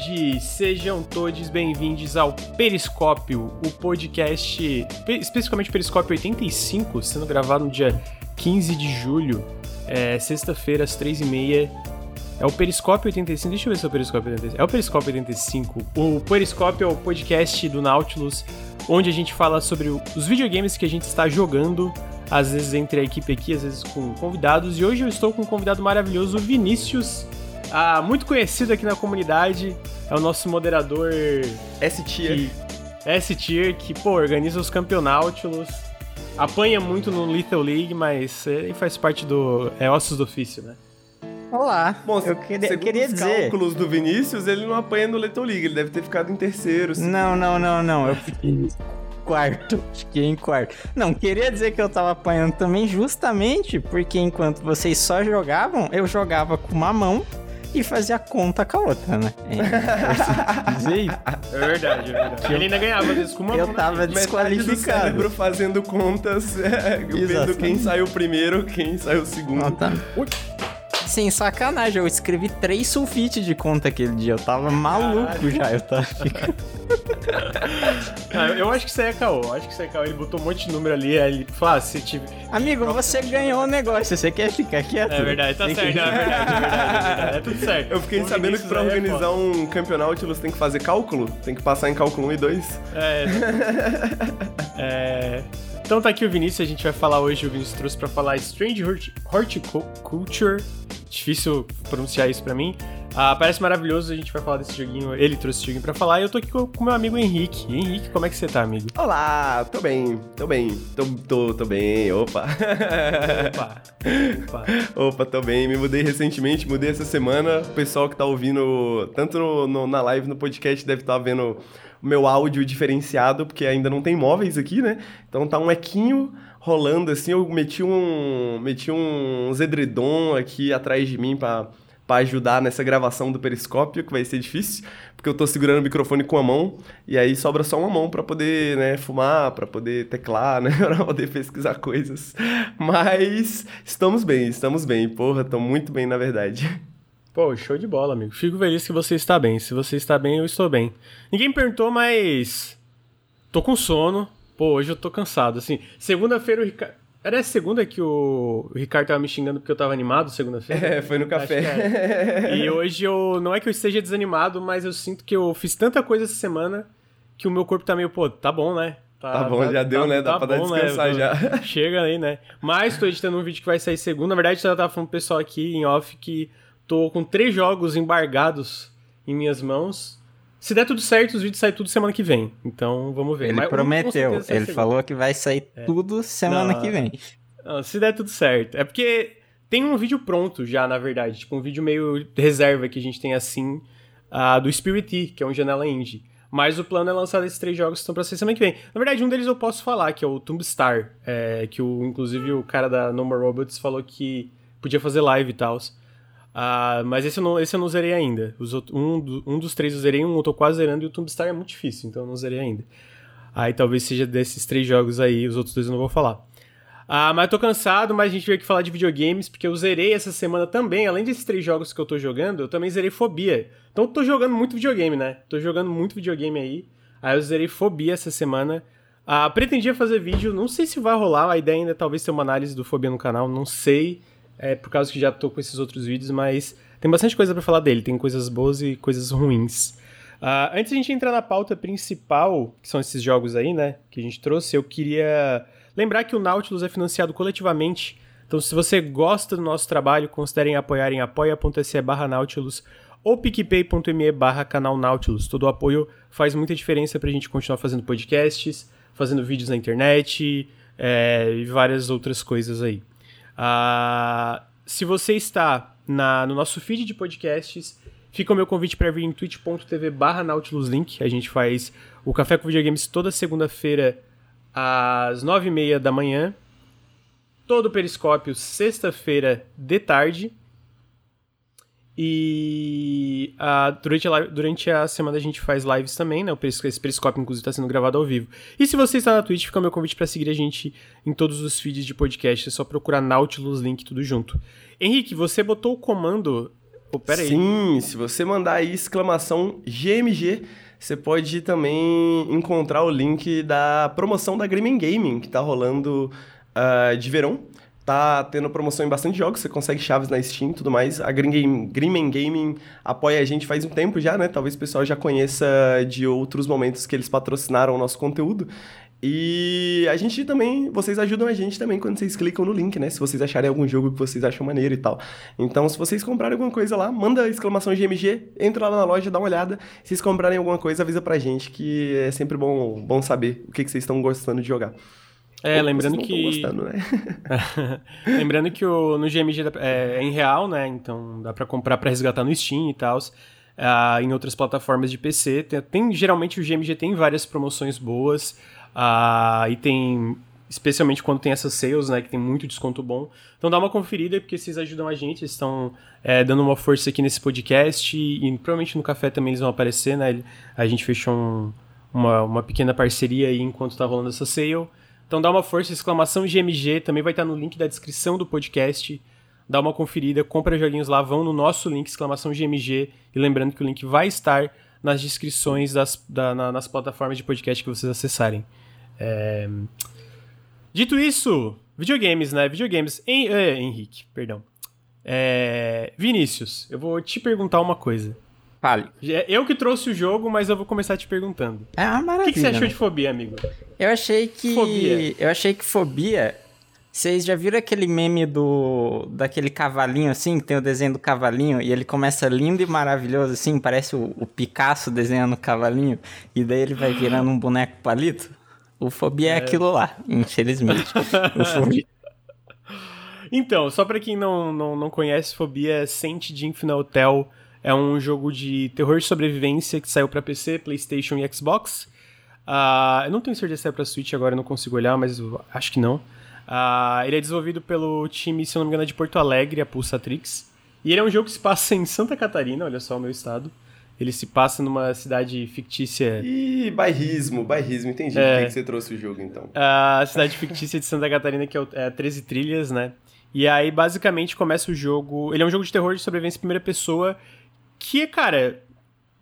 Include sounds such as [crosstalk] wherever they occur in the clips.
tarde, sejam todos bem-vindos ao Periscópio, o podcast, especificamente Periscópio 85, sendo gravado no dia 15 de julho, é, sexta-feira, às 3h30. É o Periscópio 85, deixa eu ver se é o Periscópio 85. É o Periscópio 85. O Periscópio é o podcast do Nautilus, onde a gente fala sobre os videogames que a gente está jogando, às vezes entre a equipe aqui, às vezes com convidados. E hoje eu estou com um convidado maravilhoso, Vinícius ah, muito conhecido aqui na comunidade, é o nosso moderador S-Tier. S-Tier, que, pô, organiza os campeonatos, apanha muito no Lethal League, mas ele faz parte do. É ossos do ofício, né? Olá. Bom, eu queria, eu queria os dizer. cálculos do Vinícius, ele não apanha no Lethal League, ele deve ter ficado em terceiro. Não, não, não, não. Eu fiquei quarto. [laughs] Fiquei em quarto. Não, queria dizer que eu tava apanhando também justamente porque enquanto vocês só jogavam, eu jogava com uma mão e fazia conta com a outra, né? É, [laughs] é verdade, é verdade. Ele ainda ganhava vezes com uma Eu tava desqualificado. cérebro fazendo contas, [laughs] é, vendo quem saiu primeiro, quem saiu segundo. Ah, tá. Sem sacanagem, eu escrevi três sulfite de conta aquele dia. Eu tava maluco Caralho. já, eu tava ficando. [laughs] ah, eu acho que isso aí é caô. Acho que isso aí é caô. Ele botou um monte de número ali, aí ele falou, ah, se tiver... Amigo, você ganhou o negócio, você quer ficar quieto? É verdade, tá certo, que... é, verdade, é, verdade, é verdade, é tudo certo. Eu fiquei o sabendo que pra é organizar é um campeonato você tem que fazer cálculo, tem que passar em cálculo 1 e 2. É. [laughs] é... Então tá aqui o Vinícius, a gente vai falar hoje, o Vinícius trouxe pra falar Strange Horticulture, difícil pronunciar isso pra mim, ah, parece maravilhoso, a gente vai falar desse joguinho. Ele trouxe esse joguinho pra falar e eu tô aqui com o meu amigo Henrique. Henrique, como é que você tá, amigo? Olá, tô bem, tô bem, tô, tô, tô bem, opa. Opa, opa. [laughs] Opa, tô bem, me mudei recentemente, mudei essa semana. O pessoal que tá ouvindo, tanto no, no, na live, no podcast, deve estar tá vendo o meu áudio diferenciado, porque ainda não tem móveis aqui, né? Então tá um equinho rolando assim, eu meti um, meti um zedredom aqui atrás de mim pra para ajudar nessa gravação do periscópio, que vai ser difícil, porque eu tô segurando o microfone com a mão e aí sobra só uma mão para poder, né, fumar, para poder teclar, [laughs] né, para poder pesquisar coisas. Mas estamos bem, estamos bem. Porra, tô muito bem na verdade. Pô, show de bola, amigo. Fico feliz que você está bem. Se você está bem, eu estou bem. Ninguém perguntou, mas tô com sono. Pô, hoje eu tô cansado, assim. Segunda-feira o Ricardo era a segunda que o Ricardo tava me xingando porque eu tava animado segunda-feira? [laughs] É, foi no café. e hoje eu. Não é que eu esteja desanimado, mas eu sinto que eu fiz tanta coisa essa semana que o meu corpo tá meio, pô, tá bom, né? Tá, tá bom, tá, já deu, tá, né? Dá tá pra bom, dar né? descansar né? já. [laughs] Chega aí, né? Mas tô editando um vídeo que vai sair segunda. Na verdade, eu tava falando pro pessoal aqui em off que tô com três jogos embargados em minhas mãos se der tudo certo, os vídeos saem tudo semana que vem. Então vamos ver. Ele Mas, prometeu, ele falou que vai sair é. tudo semana não, que vem. Não, se der tudo certo. É porque tem um vídeo pronto já, na verdade. Tipo, um vídeo meio reserva que a gente tem assim, uh, do Spirit que é um janela indie. Mas o plano é lançar esses três jogos que estão pra ser semana que vem. Na verdade, um deles eu posso falar, que é o Tomb Star. É, que o, inclusive o cara da No More Robots falou que podia fazer live e tal. Uh, mas esse eu, não, esse eu não zerei ainda. Os um, um dos três eu zerei, um eu tô quase zerando e o Tomb Star é muito difícil, então eu não zerei ainda. Aí talvez seja desses três jogos aí, os outros dois eu não vou falar. Ah, mas eu tô cansado, mas a gente veio aqui falar de videogames, porque eu zerei essa semana também, além desses três jogos que eu tô jogando, eu também zerei Fobia. Então eu tô jogando muito videogame, né? Tô jogando muito videogame aí. Aí eu zerei Fobia essa semana. Ah, pretendia fazer vídeo, não sei se vai rolar, a ideia ainda é talvez ter uma análise do Fobia no canal, não sei é, por causa que já tô com esses outros vídeos, mas tem bastante coisa para falar dele, tem coisas boas e coisas ruins. Uh, antes de a gente entrar na pauta principal, que são esses jogos aí, né, que a gente trouxe, eu queria lembrar que o Nautilus é financiado coletivamente. Então, se você gosta do nosso trabalho, considerem apoiar em apoia.se barra Nautilus ou picpay.me barra canal Nautilus. Todo o apoio faz muita diferença pra gente continuar fazendo podcasts, fazendo vídeos na internet é, e várias outras coisas aí. Uh, se você está na, no nosso feed de podcasts, fica o meu convite para vir em twitch.tv barra nautiluslink. A gente faz o Café com Videogames toda segunda-feira às nove e meia da manhã. Todo o Periscópio sexta-feira de tarde. E durante, a, durante a semana a gente faz lives também, né? O esse Periscópio, inclusive, está sendo gravado ao vivo. E se você está na Twitch, fica o meu convite para seguir a gente em todos os feeds de podcast. É só procurar Nautilus Link tudo junto. Henrique, você botou o comando pera aí. Sim, se você mandar aí exclamação GMG, você pode também encontrar o link da promoção da Grimmen Gaming, que tá rolando uh, de verão. Tá tendo promoção em bastante jogos, você consegue chaves na Steam e tudo mais. A Grimmen Gaming apoia a gente faz um tempo já, né? Talvez o pessoal já conheça de outros momentos que eles patrocinaram o nosso conteúdo. E a gente também, vocês ajudam a gente também quando vocês clicam no link, né? Se vocês acharem algum jogo que vocês acham maneiro e tal. Então, se vocês comprarem alguma coisa lá, manda exclamação GMG, entra lá na loja, dá uma olhada. Se vocês comprarem alguma coisa, avisa pra gente, que é sempre bom, bom saber o que, que vocês estão gostando de jogar. É, Ou lembrando que. Gostando, né? [laughs] lembrando que o, no GMG é, é, em real, né? Então dá pra comprar pra resgatar no Steam e tal. Uh, em outras plataformas de PC. Tem, tem, geralmente o GMG tem várias promoções boas. Uh, e tem. Especialmente quando tem essas sales, né? Que tem muito desconto bom. Então dá uma conferida, porque vocês ajudam a gente, eles estão é, dando uma força aqui nesse podcast. E, e, provavelmente no café também eles vão aparecer, né? A gente fechou um, uma, uma pequena parceria aí enquanto tá rolando essa sale. Então dá uma força, exclamação GMG, também vai estar no link da descrição do podcast. Dá uma conferida, compra joguinhos lá, vão no nosso link, exclamação GMG. E lembrando que o link vai estar nas descrições das, da, na, nas plataformas de podcast que vocês acessarem. É... Dito isso, videogames, né? Videogames. Em, é, Henrique, perdão. É... Vinícius, eu vou te perguntar uma coisa. Fale. É eu que trouxe o jogo, mas eu vou começar te perguntando. É uma maravilha. O que, que você achou né? de fobia, amigo? Eu achei que. Fobia. Eu achei que fobia. Vocês já viram aquele meme do. daquele cavalinho assim, que tem o desenho do cavalinho, e ele começa lindo e maravilhoso, assim, parece o, o Picasso desenhando o cavalinho, e daí ele vai virando um boneco palito? O Fobia é, é aquilo lá, infelizmente. o Fobia. [laughs] Então, só pra quem não, não, não conhece, Fobia é Sente de Infinite Hotel. É um jogo de terror de sobrevivência que saiu para PC, PlayStation e Xbox. Uh, eu não tenho certeza se é pra Switch agora, não consigo olhar, mas acho que não. Uh, ele é desenvolvido pelo time, se não me engano, é de Porto Alegre, a Pulsatrix. E ele é um jogo que se passa em Santa Catarina, olha só o meu estado. Ele se passa numa cidade fictícia. Ih, bairrismo, bairrismo, entendi. É, Por que, você trouxe o jogo então? A cidade fictícia de Santa Catarina, que é, é 13 Trilhas, né? E aí, basicamente, começa o jogo. Ele é um jogo de terror de sobrevivência em primeira pessoa. Que, cara,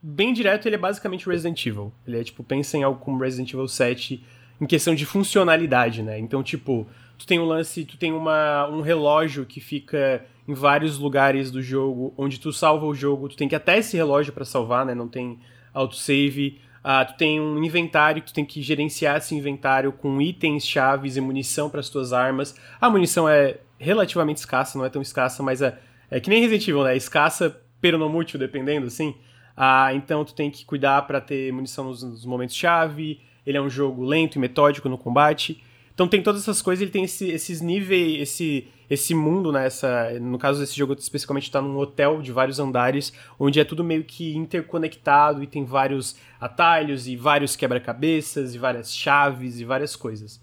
bem direto, ele é basicamente Resident Evil. Ele é tipo, pensa em algo como Resident Evil 7 em questão de funcionalidade, né? Então, tipo, tu tem um lance, tu tem uma, um relógio que fica em vários lugares do jogo, onde tu salva o jogo, tu tem que até esse relógio para salvar, né? Não tem autosave. Ah, tu tem um inventário, tu tem que gerenciar esse inventário com itens, chaves e munição para as tuas armas. A munição é relativamente escassa, não é tão escassa, mas é, é que nem Resident Evil, né? É escassa, pero não mútil, dependendo, assim. Ah, então tu tem que cuidar para ter munição nos, nos momentos-chave. Ele é um jogo lento e metódico no combate. Então tem todas essas coisas, ele tem esse, esses níveis, esse, esse mundo, né? Essa, no caso desse jogo, especificamente está num hotel de vários andares, onde é tudo meio que interconectado e tem vários atalhos e vários quebra-cabeças e várias chaves e várias coisas.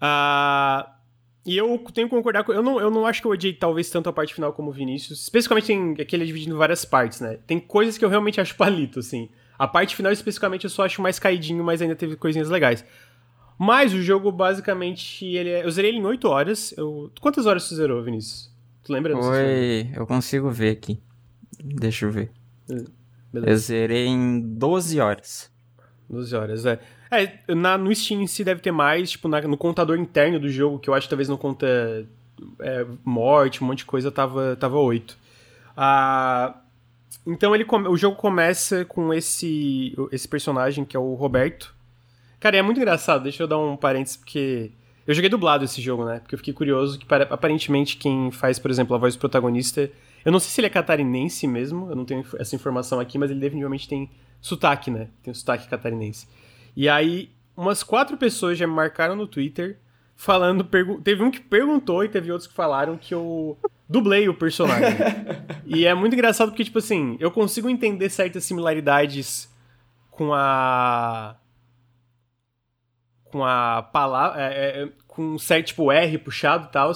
Ah. E eu tenho que concordar com. Eu não, eu não acho que eu odiei talvez tanto a parte final como o Vinícius. Especificamente tem aquele é dividido em várias partes, né? Tem coisas que eu realmente acho palito, assim. A parte final, especificamente, eu só acho mais caidinho, mas ainda teve coisinhas legais. Mas o jogo, basicamente, ele é... eu zerei ele em 8 horas. Eu... Quantas horas você zerou, Vinícius? Tu lembra? Oi, eu consigo ver aqui. Deixa eu ver. Beleza. Eu zerei em 12 horas. 12 horas, é. É, na, no Steam em si deve ter mais, tipo, na, no contador interno do jogo, que eu acho que talvez não conta é, morte, um monte de coisa, tava, tava 8. Ah, então ele, o jogo começa com esse, esse personagem que é o Roberto, Cara, é muito engraçado, deixa eu dar um parênteses, porque. Eu joguei dublado esse jogo, né? Porque eu fiquei curioso que aparentemente quem faz, por exemplo, a voz do protagonista. Eu não sei se ele é catarinense mesmo, eu não tenho essa informação aqui, mas ele definitivamente tem sotaque, né? Tem sotaque catarinense. E aí, umas quatro pessoas já me marcaram no Twitter falando. Teve um que perguntou e teve outros que falaram que eu dublei o personagem. [laughs] e é muito engraçado porque, tipo assim, eu consigo entender certas similaridades com a com a palavra. É, é, com um certo tipo R puxado e tal,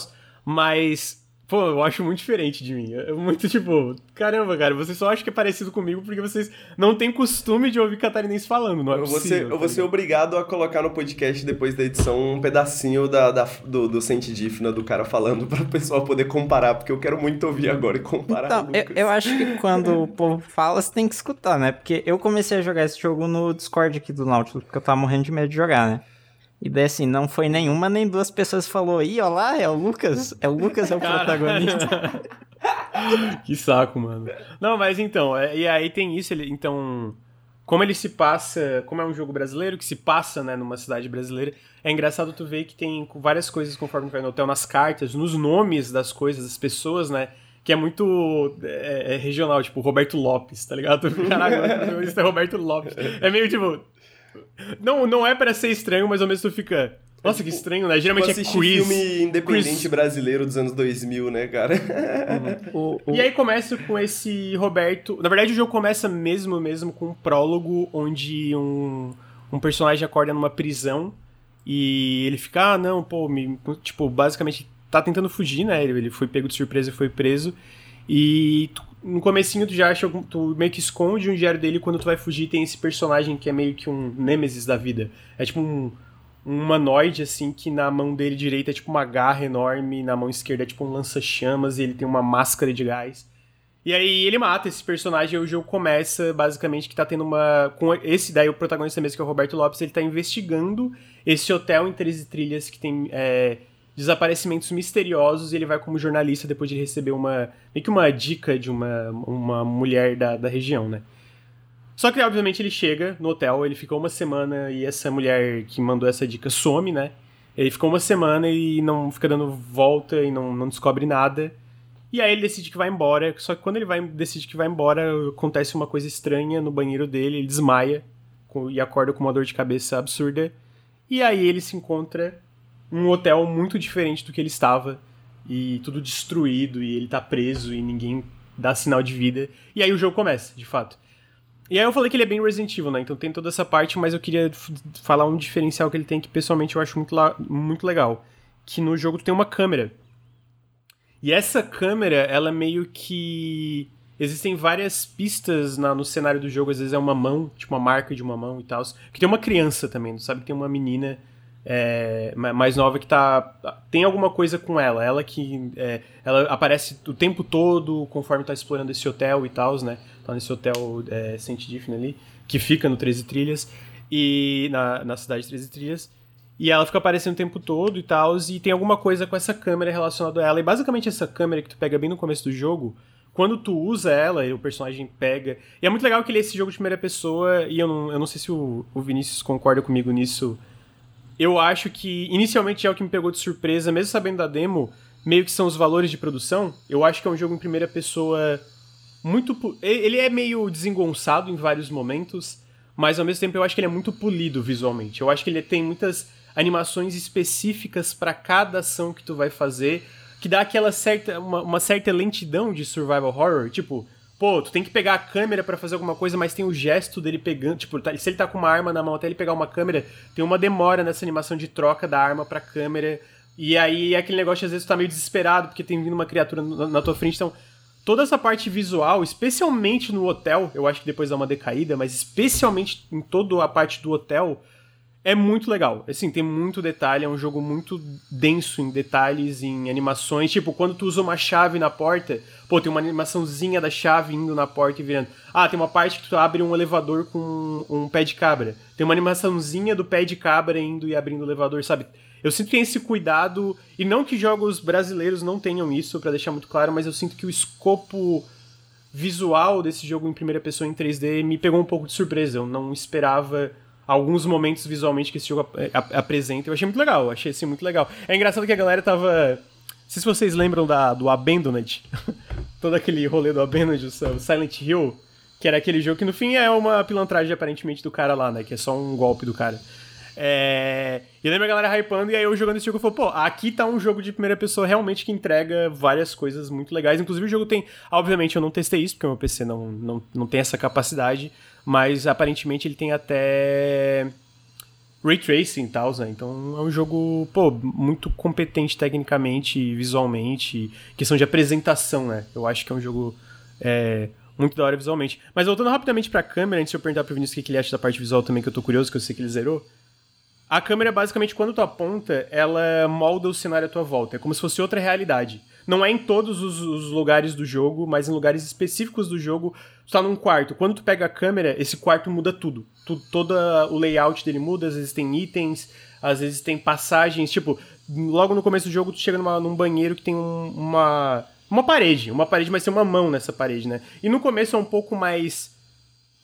mas Pô, eu acho muito diferente de mim. É muito tipo, caramba, cara, vocês só acham que é parecido comigo porque vocês não têm costume de ouvir catarinense falando, não é eu possível. Vou ser, eu vou ser obrigado a colocar no podcast depois da edição um pedacinho da, da do, do Sentidifna do cara falando [laughs] para o pessoal poder comparar, porque eu quero muito ouvir agora e comparar. Então, eu, eu, acho que quando o povo fala, você tem que escutar, né? Porque eu comecei a jogar esse jogo no Discord aqui do Nautilus, porque eu tava morrendo de medo de jogar, né? E daí, assim, não foi nenhuma nem duas pessoas que falou, ih, ó lá, é o Lucas, é o Lucas é o protagonista. [laughs] que saco, mano. Não, mas então, é, e aí tem isso, ele, então, como ele se passa, como é um jogo brasileiro que se passa, né, numa cidade brasileira, é engraçado tu ver que tem várias coisas conforme vai no hotel, nas cartas, nos nomes das coisas, das pessoas, né, que é muito é, é regional, tipo Roberto Lopes, tá ligado? [laughs] Caraca, isso é Roberto Lopes. É meio tipo, não, não é para ser estranho, mas ao mesmo tempo fica. Nossa, é, que tipo, estranho, né? Geralmente tipo, é quiz. filme independente quiz. brasileiro dos anos 2000, né, cara? Uhum. [laughs] o, o... E aí começa com esse Roberto. Na verdade, o jogo começa mesmo, mesmo com um prólogo onde um, um personagem acorda numa prisão e ele fica, ah, não, pô, me... tipo, basicamente tá tentando fugir, né? Ele foi pego de surpresa e foi preso. E tu no comecinho tu já acha, tu meio que esconde um diário dele quando tu vai fugir tem esse personagem que é meio que um nêmesis da vida. É tipo um, um humanoide, assim, que na mão dele direita é tipo uma garra enorme, na mão esquerda é tipo um lança-chamas e ele tem uma máscara de gás. E aí ele mata esse personagem e o jogo começa basicamente que tá tendo uma. Com esse daí, o protagonista mesmo, que é o Roberto Lopes, ele tá investigando esse hotel em 13 trilhas que tem. É, desaparecimentos misteriosos e ele vai como jornalista depois de receber uma meio que uma dica de uma, uma mulher da, da região, né? Só que, obviamente, ele chega no hotel, ele ficou uma semana e essa mulher que mandou essa dica some, né? Ele ficou uma semana e não fica dando volta e não, não descobre nada. E aí ele decide que vai embora. Só que quando ele vai, decide que vai embora, acontece uma coisa estranha no banheiro dele, ele desmaia e acorda com uma dor de cabeça absurda. E aí ele se encontra um hotel muito diferente do que ele estava e tudo destruído e ele tá preso e ninguém dá sinal de vida. E aí o jogo começa, de fato. E aí eu falei que ele é bem Resident Evil, né? Então tem toda essa parte, mas eu queria falar um diferencial que ele tem que pessoalmente eu acho muito, muito legal. Que no jogo tu tem uma câmera. E essa câmera, ela meio que. Existem várias pistas na, no cenário do jogo, às vezes é uma mão, tipo uma marca de uma mão e tal. Que tem uma criança também, sabe tem uma menina é, mais nova que tá. Tem alguma coisa com ela. Ela que. É, ela aparece o tempo todo conforme tá explorando esse hotel e tal, né? Tá nesse hotel é, Saint Diffin ali, que fica no 13 Trilhas. E. Na, na cidade de 13 Trilhas. E ela fica aparecendo o tempo todo e tal. E tem alguma coisa com essa câmera relacionada a ela. E basicamente essa câmera que tu pega bem no começo do jogo. Quando tu usa ela, o personagem pega. E é muito legal que ele é esse jogo de primeira pessoa. E eu não, eu não sei se o, o Vinícius concorda comigo nisso eu acho que inicialmente é o que me pegou de surpresa, mesmo sabendo da demo, meio que são os valores de produção. Eu acho que é um jogo em primeira pessoa muito. Ele é meio desengonçado em vários momentos, mas ao mesmo tempo eu acho que ele é muito polido visualmente. Eu acho que ele tem muitas animações específicas para cada ação que tu vai fazer, que dá aquela certa uma, uma certa lentidão de survival horror, tipo, pô, tu tem que pegar a câmera para fazer alguma coisa, mas tem o gesto dele pegando, tipo, tá, se ele tá com uma arma na mão até ele pegar uma câmera, tem uma demora nessa animação de troca da arma pra câmera. E aí é aquele negócio, às vezes tu tá meio desesperado porque tem vindo uma criatura na, na tua frente, então toda essa parte visual, especialmente no hotel, eu acho que depois dá uma decaída, mas especialmente em toda a parte do hotel, é muito legal. Assim, tem muito detalhe, é um jogo muito denso em detalhes, em animações. Tipo, quando tu usa uma chave na porta, pô, tem uma animaçãozinha da chave indo na porta e virando. Ah, tem uma parte que tu abre um elevador com um, pé de cabra. Tem uma animaçãozinha do pé de cabra indo e abrindo o elevador, sabe? Eu sinto que tem esse cuidado, e não que jogos brasileiros não tenham isso, para deixar muito claro, mas eu sinto que o escopo visual desse jogo em primeira pessoa em 3D me pegou um pouco de surpresa. Eu não esperava alguns momentos visualmente que esse jogo ap ap apresenta. Eu achei muito legal, achei assim muito legal. É engraçado que a galera tava. Não sei se vocês lembram da, do Abandoned, [laughs] todo aquele rolê do Abandoned, o Silent Hill, que era aquele jogo que no fim é uma pilantragem aparentemente do cara lá, né? Que é só um golpe do cara. É... E lembra a galera hypando, e aí eu jogando esse jogo eu falei, pô, aqui tá um jogo de primeira pessoa realmente que entrega várias coisas muito legais. Inclusive o jogo tem. Obviamente eu não testei isso, porque meu PC não, não, não tem essa capacidade. Mas aparentemente ele tem até ray tracing e tal, né? Então é um jogo, pô, muito competente tecnicamente visualmente, questão de apresentação, né? Eu acho que é um jogo é, muito da hora visualmente. Mas voltando rapidamente pra câmera, antes de eu perguntar pro Vinícius o que ele acha da parte visual também, que eu tô curioso, que eu sei que ele zerou. A câmera, basicamente, quando tu aponta, ela molda o cenário à tua volta. É como se fosse outra realidade. Não é em todos os, os lugares do jogo, mas em lugares específicos do jogo. Tu tá num quarto. Quando tu pega a câmera, esse quarto muda tudo. Tu, todo o layout dele muda, às vezes tem itens, às vezes tem passagens. Tipo, logo no começo do jogo, tu chega numa, num banheiro que tem um, uma. Uma parede. Uma parede, mas tem uma mão nessa parede, né? E no começo é um pouco mais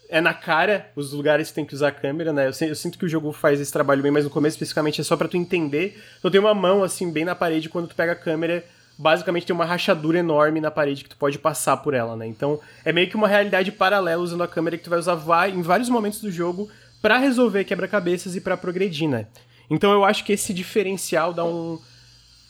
é na cara os lugares que tem que usar a câmera, né? Eu, eu, sinto que o jogo faz esse trabalho bem, mas no começo especificamente é só para tu entender. Então tem uma mão assim bem na parede quando tu pega a câmera, basicamente tem uma rachadura enorme na parede que tu pode passar por ela, né? Então é meio que uma realidade paralela usando a câmera que tu vai usar em vários momentos do jogo para resolver quebra-cabeças e para progredir, né? Então eu acho que esse diferencial dá um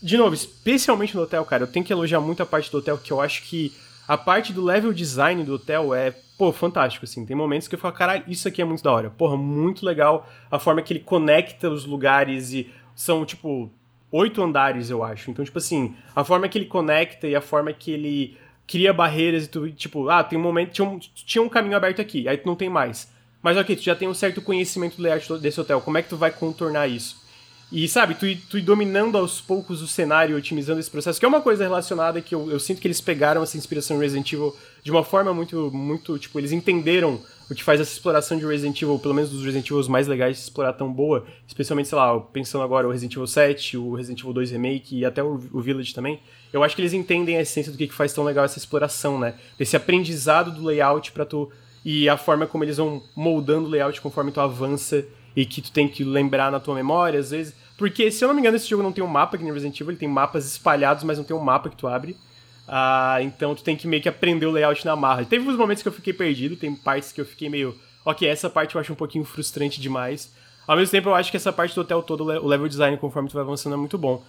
de novo, especialmente no hotel, cara, eu tenho que elogiar muito a parte do hotel que eu acho que a parte do level design do hotel é pô, fantástico, assim. Tem momentos que eu falo, caralho, isso aqui é muito da hora. Porra, muito legal a forma que ele conecta os lugares e são, tipo, oito andares, eu acho. Então, tipo assim, a forma que ele conecta e a forma que ele cria barreiras e tu, tipo, ah, tem um momento, tinha um, tinha um caminho aberto aqui, aí tu não tem mais. Mas ok, tu já tem um certo conhecimento do layout desse hotel, como é que tu vai contornar isso? E sabe, tu, tu ir dominando aos poucos o cenário, otimizando esse processo, que é uma coisa relacionada que eu, eu sinto que eles pegaram essa inspiração em Resident Evil de uma forma muito, muito, tipo, eles entenderam o que faz essa exploração de Resident Evil, pelo menos dos Resident Evil mais legais de explorar tão boa, especialmente, sei lá, pensando agora o Resident Evil 7, o Resident Evil 2 Remake e até o, o Village também, eu acho que eles entendem a essência do que, que faz tão legal essa exploração, né? Desse aprendizado do layout para tu e a forma como eles vão moldando o layout conforme tu avança e que tu tem que lembrar na tua memória, às vezes. Porque, se eu não me engano, esse jogo não tem um mapa que nem Resident Evil, ele tem mapas espalhados, mas não tem um mapa que tu abre. Ah, então tu tem que meio que aprender o layout na marra. Teve uns momentos que eu fiquei perdido, tem partes que eu fiquei meio. Ok, essa parte eu acho um pouquinho frustrante demais. Ao mesmo tempo, eu acho que essa parte do hotel todo, o level design, conforme tu vai avançando, é muito bom.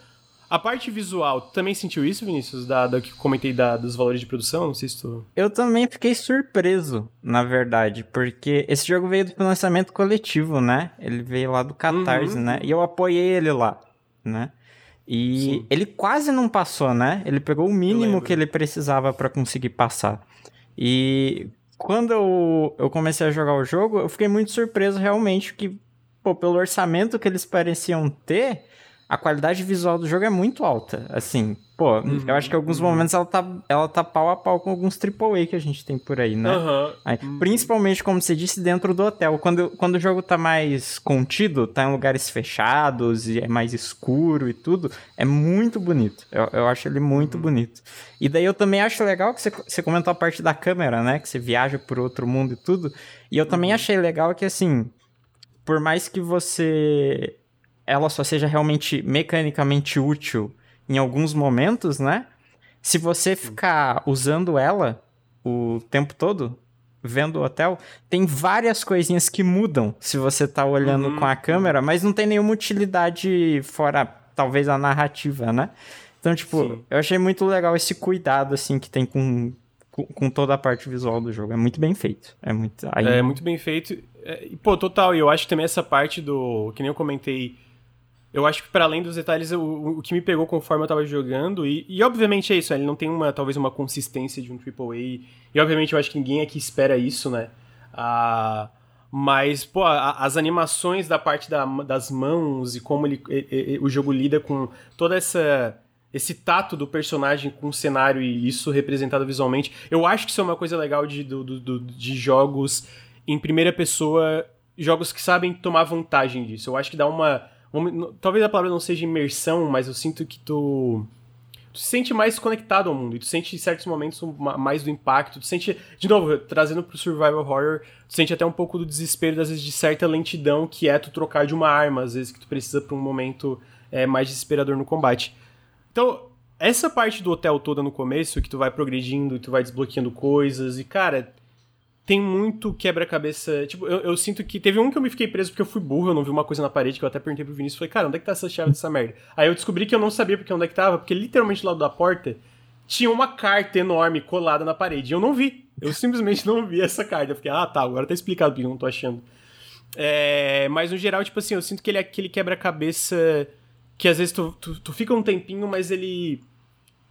A parte visual, tu também sentiu isso, Vinícius? Da, da que comentei da, dos valores de produção? Não sei se tu. Eu também fiquei surpreso, na verdade, porque esse jogo veio do financiamento coletivo, né? Ele veio lá do Catarse, uhum. né? E eu apoiei ele lá, né? E Sim. ele quase não passou, né? Ele pegou o mínimo que ele precisava para conseguir passar. E quando eu, eu comecei a jogar o jogo, eu fiquei muito surpreso realmente que, pô, pelo orçamento que eles pareciam ter a qualidade visual do jogo é muito alta. Assim, pô, uhum, eu acho que em alguns uhum. momentos ela tá, ela tá pau a pau com alguns AAA que a gente tem por aí, né? Uhum. Aí, principalmente, como você disse, dentro do hotel. Quando, quando o jogo tá mais contido, tá em lugares fechados e é mais escuro e tudo, é muito bonito. Eu, eu acho ele muito uhum. bonito. E daí eu também acho legal que você, você comentou a parte da câmera, né? Que você viaja por outro mundo e tudo. E eu também uhum. achei legal que, assim, por mais que você ela só seja realmente mecanicamente útil em alguns momentos, né? Se você ficar usando ela o tempo todo, vendo o hotel, tem várias coisinhas que mudam se você tá olhando uhum. com a câmera, mas não tem nenhuma utilidade fora, talvez, a narrativa, né? Então, tipo, Sim. eu achei muito legal esse cuidado, assim, que tem com, com, toda a parte visual do jogo. É muito bem feito. É muito, aí... é muito bem feito. É, pô, total, e eu acho que também essa parte do. Que nem eu comentei eu acho que para além dos detalhes, o, o que me pegou conforme eu tava jogando, e, e obviamente é isso, ele não tem uma, talvez uma consistência de um AAA, e obviamente eu acho que ninguém aqui espera isso, né? Ah, mas, pô, a, as animações da parte da, das mãos e como ele, o jogo lida com toda essa esse tato do personagem com o cenário e isso representado visualmente, eu acho que isso é uma coisa legal de, do, do, de jogos em primeira pessoa, jogos que sabem tomar vantagem disso. Eu acho que dá uma Talvez a palavra não seja imersão, mas eu sinto que tu. Tu se sente mais conectado ao mundo e tu sente em certos momentos mais do impacto. Tu sente, de novo, trazendo pro survival horror, tu sente até um pouco do desespero, às vezes, de certa lentidão que é tu trocar de uma arma, às vezes que tu precisa pra um momento é, mais desesperador no combate. Então, essa parte do hotel toda no começo, que tu vai progredindo e tu vai desbloqueando coisas, e cara, tem muito quebra-cabeça. Tipo, eu, eu, sinto que. Teve um que eu me fiquei preso porque eu fui burro, eu não vi uma coisa na parede, que eu até perguntei pro Vinícius. Falei, cara, onde é que tá essa chave dessa merda? Aí eu descobri que eu não sabia porque onde é que tava, porque literalmente do lado da porta tinha uma carta enorme colada na parede. E eu não vi. Eu simplesmente não vi essa carta. Eu fiquei, ah, tá, agora tá explicado porque eu não tô achando. É, mas no geral, tipo assim, eu sinto que ele é aquele quebra-cabeça que às vezes tu, tu, tu, fica um tempinho, mas ele.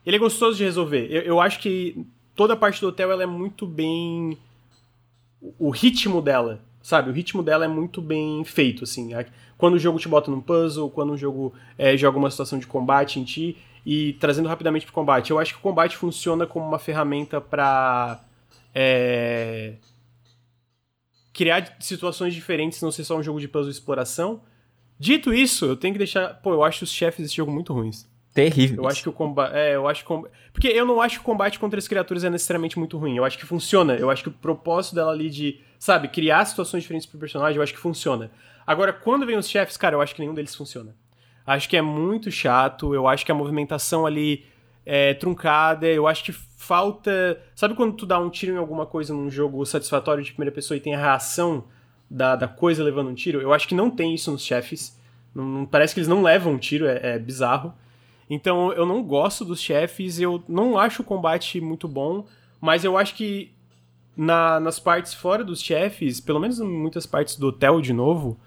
Ele é gostoso de resolver. Eu, eu acho que toda a parte do hotel ela é muito bem. O ritmo dela, sabe? O ritmo dela é muito bem feito, assim. Quando o jogo te bota num puzzle, quando o jogo é, joga uma situação de combate em ti, e trazendo rapidamente pro combate. Eu acho que o combate funciona como uma ferramenta para é, criar situações diferentes, não ser só um jogo de puzzle e exploração. Dito isso, eu tenho que deixar. Pô, eu acho os chefes desse jogo muito ruins. Terrível. Eu acho que o combate. É, eu acho que. Porque eu não acho que o combate contra as criaturas é necessariamente muito ruim. Eu acho que funciona. Eu acho que o propósito dela ali de, sabe, criar situações diferentes pro personagem, eu acho que funciona. Agora, quando vem os chefes, cara, eu acho que nenhum deles funciona. Acho que é muito chato. Eu acho que a movimentação ali é truncada. Eu acho que falta. Sabe quando tu dá um tiro em alguma coisa num jogo satisfatório de primeira pessoa e tem a reação da, da coisa levando um tiro? Eu acho que não tem isso nos chefes. Não, não parece que eles não levam um tiro, é, é bizarro. Então eu não gosto dos chefes, eu não acho o combate muito bom, mas eu acho que na, nas partes fora dos chefes, pelo menos em muitas partes do hotel de novo,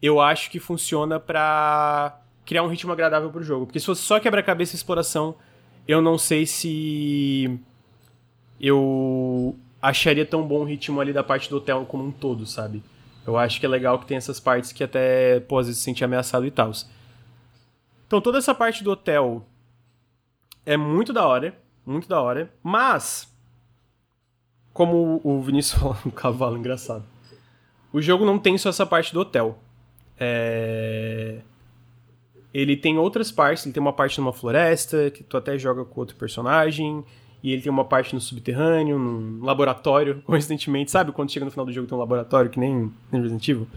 eu acho que funciona pra criar um ritmo agradável pro jogo. Porque se fosse só quebra-cabeça e exploração, eu não sei se eu acharia tão bom o ritmo ali da parte do hotel como um todo, sabe? Eu acho que é legal que tem essas partes que até, pô, às vezes se sente ameaçado e tal. Então toda essa parte do hotel é muito da hora, muito da hora, mas como o Vinícius [laughs] falou, um cavalo engraçado. O jogo não tem só essa parte do hotel. É ele tem outras partes, ele tem uma parte numa floresta, que tu até joga com outro personagem, e ele tem uma parte no subterrâneo, num laboratório, [laughs] coincidentemente, sabe quando chega no final do jogo tem um laboratório, que nem, nem Resident Evil?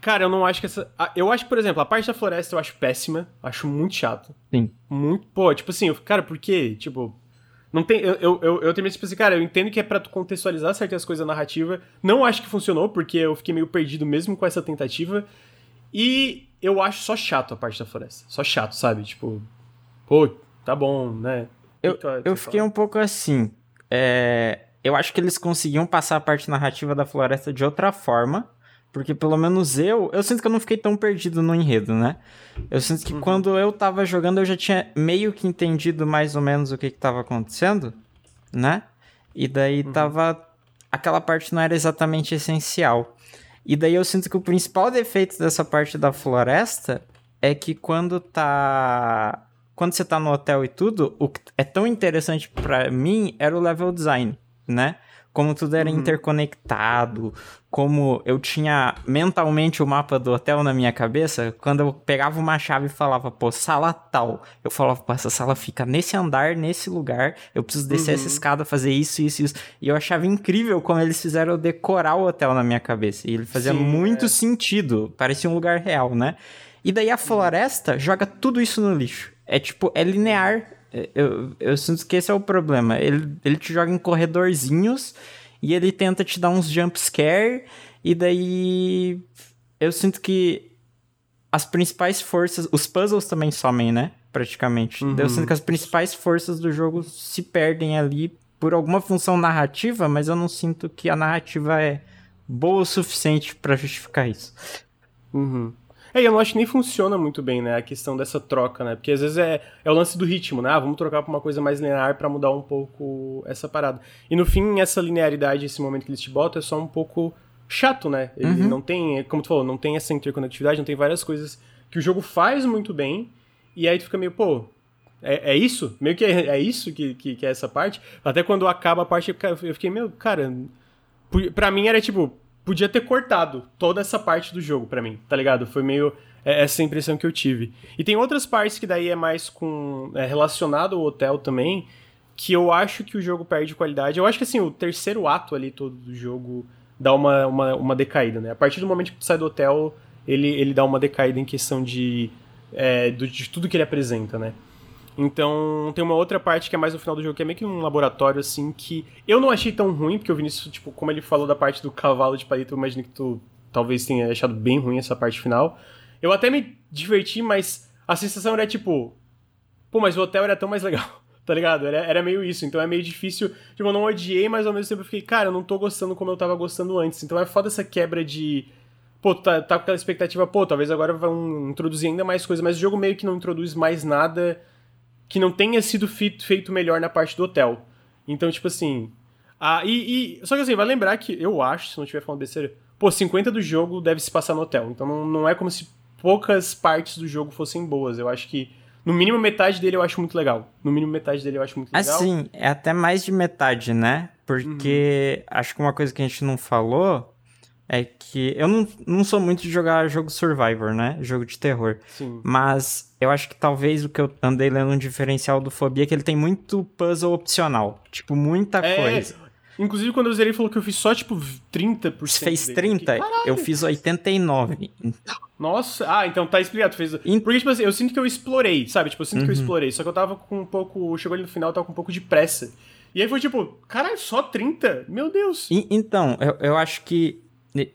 Cara, eu não acho que essa. Eu acho, por exemplo, a parte da floresta eu acho péssima, acho muito chato. Sim. Muito. Pô, tipo assim, cara, por quê? Tipo. Não tem. Eu, eu, eu, eu terminei tipo assim, cara, eu entendo que é pra tu contextualizar certas coisas na narrativa. Não acho que funcionou, porque eu fiquei meio perdido mesmo com essa tentativa. E eu acho só chato a parte da floresta. Só chato, sabe? Tipo, pô, tá bom, né? Eu, eu fiquei um pouco assim. É, eu acho que eles conseguiam passar a parte narrativa da floresta de outra forma. Porque pelo menos eu. Eu sinto que eu não fiquei tão perdido no enredo, né? Eu sinto que uhum. quando eu tava jogando eu já tinha meio que entendido mais ou menos o que, que tava acontecendo, né? E daí uhum. tava. Aquela parte não era exatamente essencial. E daí eu sinto que o principal defeito dessa parte da floresta é que quando tá. Quando você tá no hotel e tudo, o que é tão interessante para mim era o level design, né? Como tudo era uhum. interconectado, como eu tinha mentalmente o mapa do hotel na minha cabeça, quando eu pegava uma chave e falava, pô, sala tal, eu falava, pô, essa sala fica nesse andar, nesse lugar, eu preciso descer uhum. essa escada, fazer isso, isso, isso. E eu achava incrível como eles fizeram eu decorar o hotel na minha cabeça. E ele fazia Sim, muito é. sentido, parecia um lugar real, né? E daí a floresta joga tudo isso no lixo. É tipo, é linear eu, eu sinto que esse é o problema. Ele, ele te joga em corredorzinhos e ele tenta te dar uns jump scare e daí eu sinto que as principais forças, os puzzles também somem, né? Praticamente. Uhum. Eu sinto que as principais forças do jogo se perdem ali por alguma função narrativa, mas eu não sinto que a narrativa é boa o suficiente para justificar isso. Uhum. É, e eu não acho que nem funciona muito bem, né, a questão dessa troca, né? Porque às vezes é, é o lance do ritmo, né? Ah, vamos trocar pra uma coisa mais linear para mudar um pouco essa parada. E no fim, essa linearidade, esse momento que eles te botam, é só um pouco chato, né? Ele uhum. não tem, como tu falou, não tem essa interconectividade, não tem várias coisas que o jogo faz muito bem, e aí tu fica meio, pô, é, é isso? Meio que é, é isso que, que, que, é essa parte? Até quando acaba a parte, eu fiquei, meio, cara, pra mim era tipo, podia ter cortado toda essa parte do jogo para mim, tá ligado? Foi meio é, essa impressão que eu tive. E tem outras partes que daí é mais com é, relacionado ao hotel também, que eu acho que o jogo perde qualidade. Eu acho que assim, o terceiro ato ali todo do jogo dá uma, uma, uma decaída, né? A partir do momento que tu sai do hotel, ele, ele dá uma decaída em questão de, é, do, de tudo que ele apresenta, né? Então, tem uma outra parte que é mais no final do jogo, que é meio que um laboratório, assim, que eu não achei tão ruim, porque o Vinícius, tipo, como ele falou da parte do cavalo de palito, eu imagino que tu talvez tenha achado bem ruim essa parte final. Eu até me diverti, mas a sensação era tipo, pô, mas o hotel era tão mais legal, [laughs] tá ligado? Era, era meio isso, então é meio difícil. Tipo, eu não odiei, mas ao mesmo tempo eu fiquei, cara, eu não tô gostando como eu tava gostando antes. Então é foda essa quebra de pô, tá, tá com aquela expectativa, pô, talvez agora vão introduzir ainda mais coisa, mas o jogo meio que não introduz mais nada que não tenha sido feito melhor na parte do hotel. Então, tipo assim. Ah, e, e, Só que assim, vai lembrar que eu acho, se não estiver falando besteira, pô, 50 do jogo deve se passar no hotel. Então não, não é como se poucas partes do jogo fossem boas. Eu acho que. No mínimo metade dele eu acho muito legal. No mínimo metade dele eu acho muito legal. Assim, é até mais de metade, né? Porque uhum. acho que uma coisa que a gente não falou é que eu não, não sou muito de jogar jogo Survivor, né? Jogo de terror. Sim. Mas eu acho que talvez o que eu andei lendo um diferencial do Fobia é que ele tem muito puzzle opcional. Tipo, muita é, coisa. Inclusive, quando eu zerei, falou que eu fiz só, tipo, 30%. Você fez 30? eu fiz 89. Nossa, ah, então tá explicado. Fez... Porque, tipo assim, eu sinto que eu explorei, sabe? Tipo, eu sinto uhum. que eu uhum. explorei. Só que eu tava com um pouco. Chegou ali no final, eu tava com um pouco de pressa. E aí foi tipo, caralho, só 30? Meu Deus. E, então, eu, eu acho que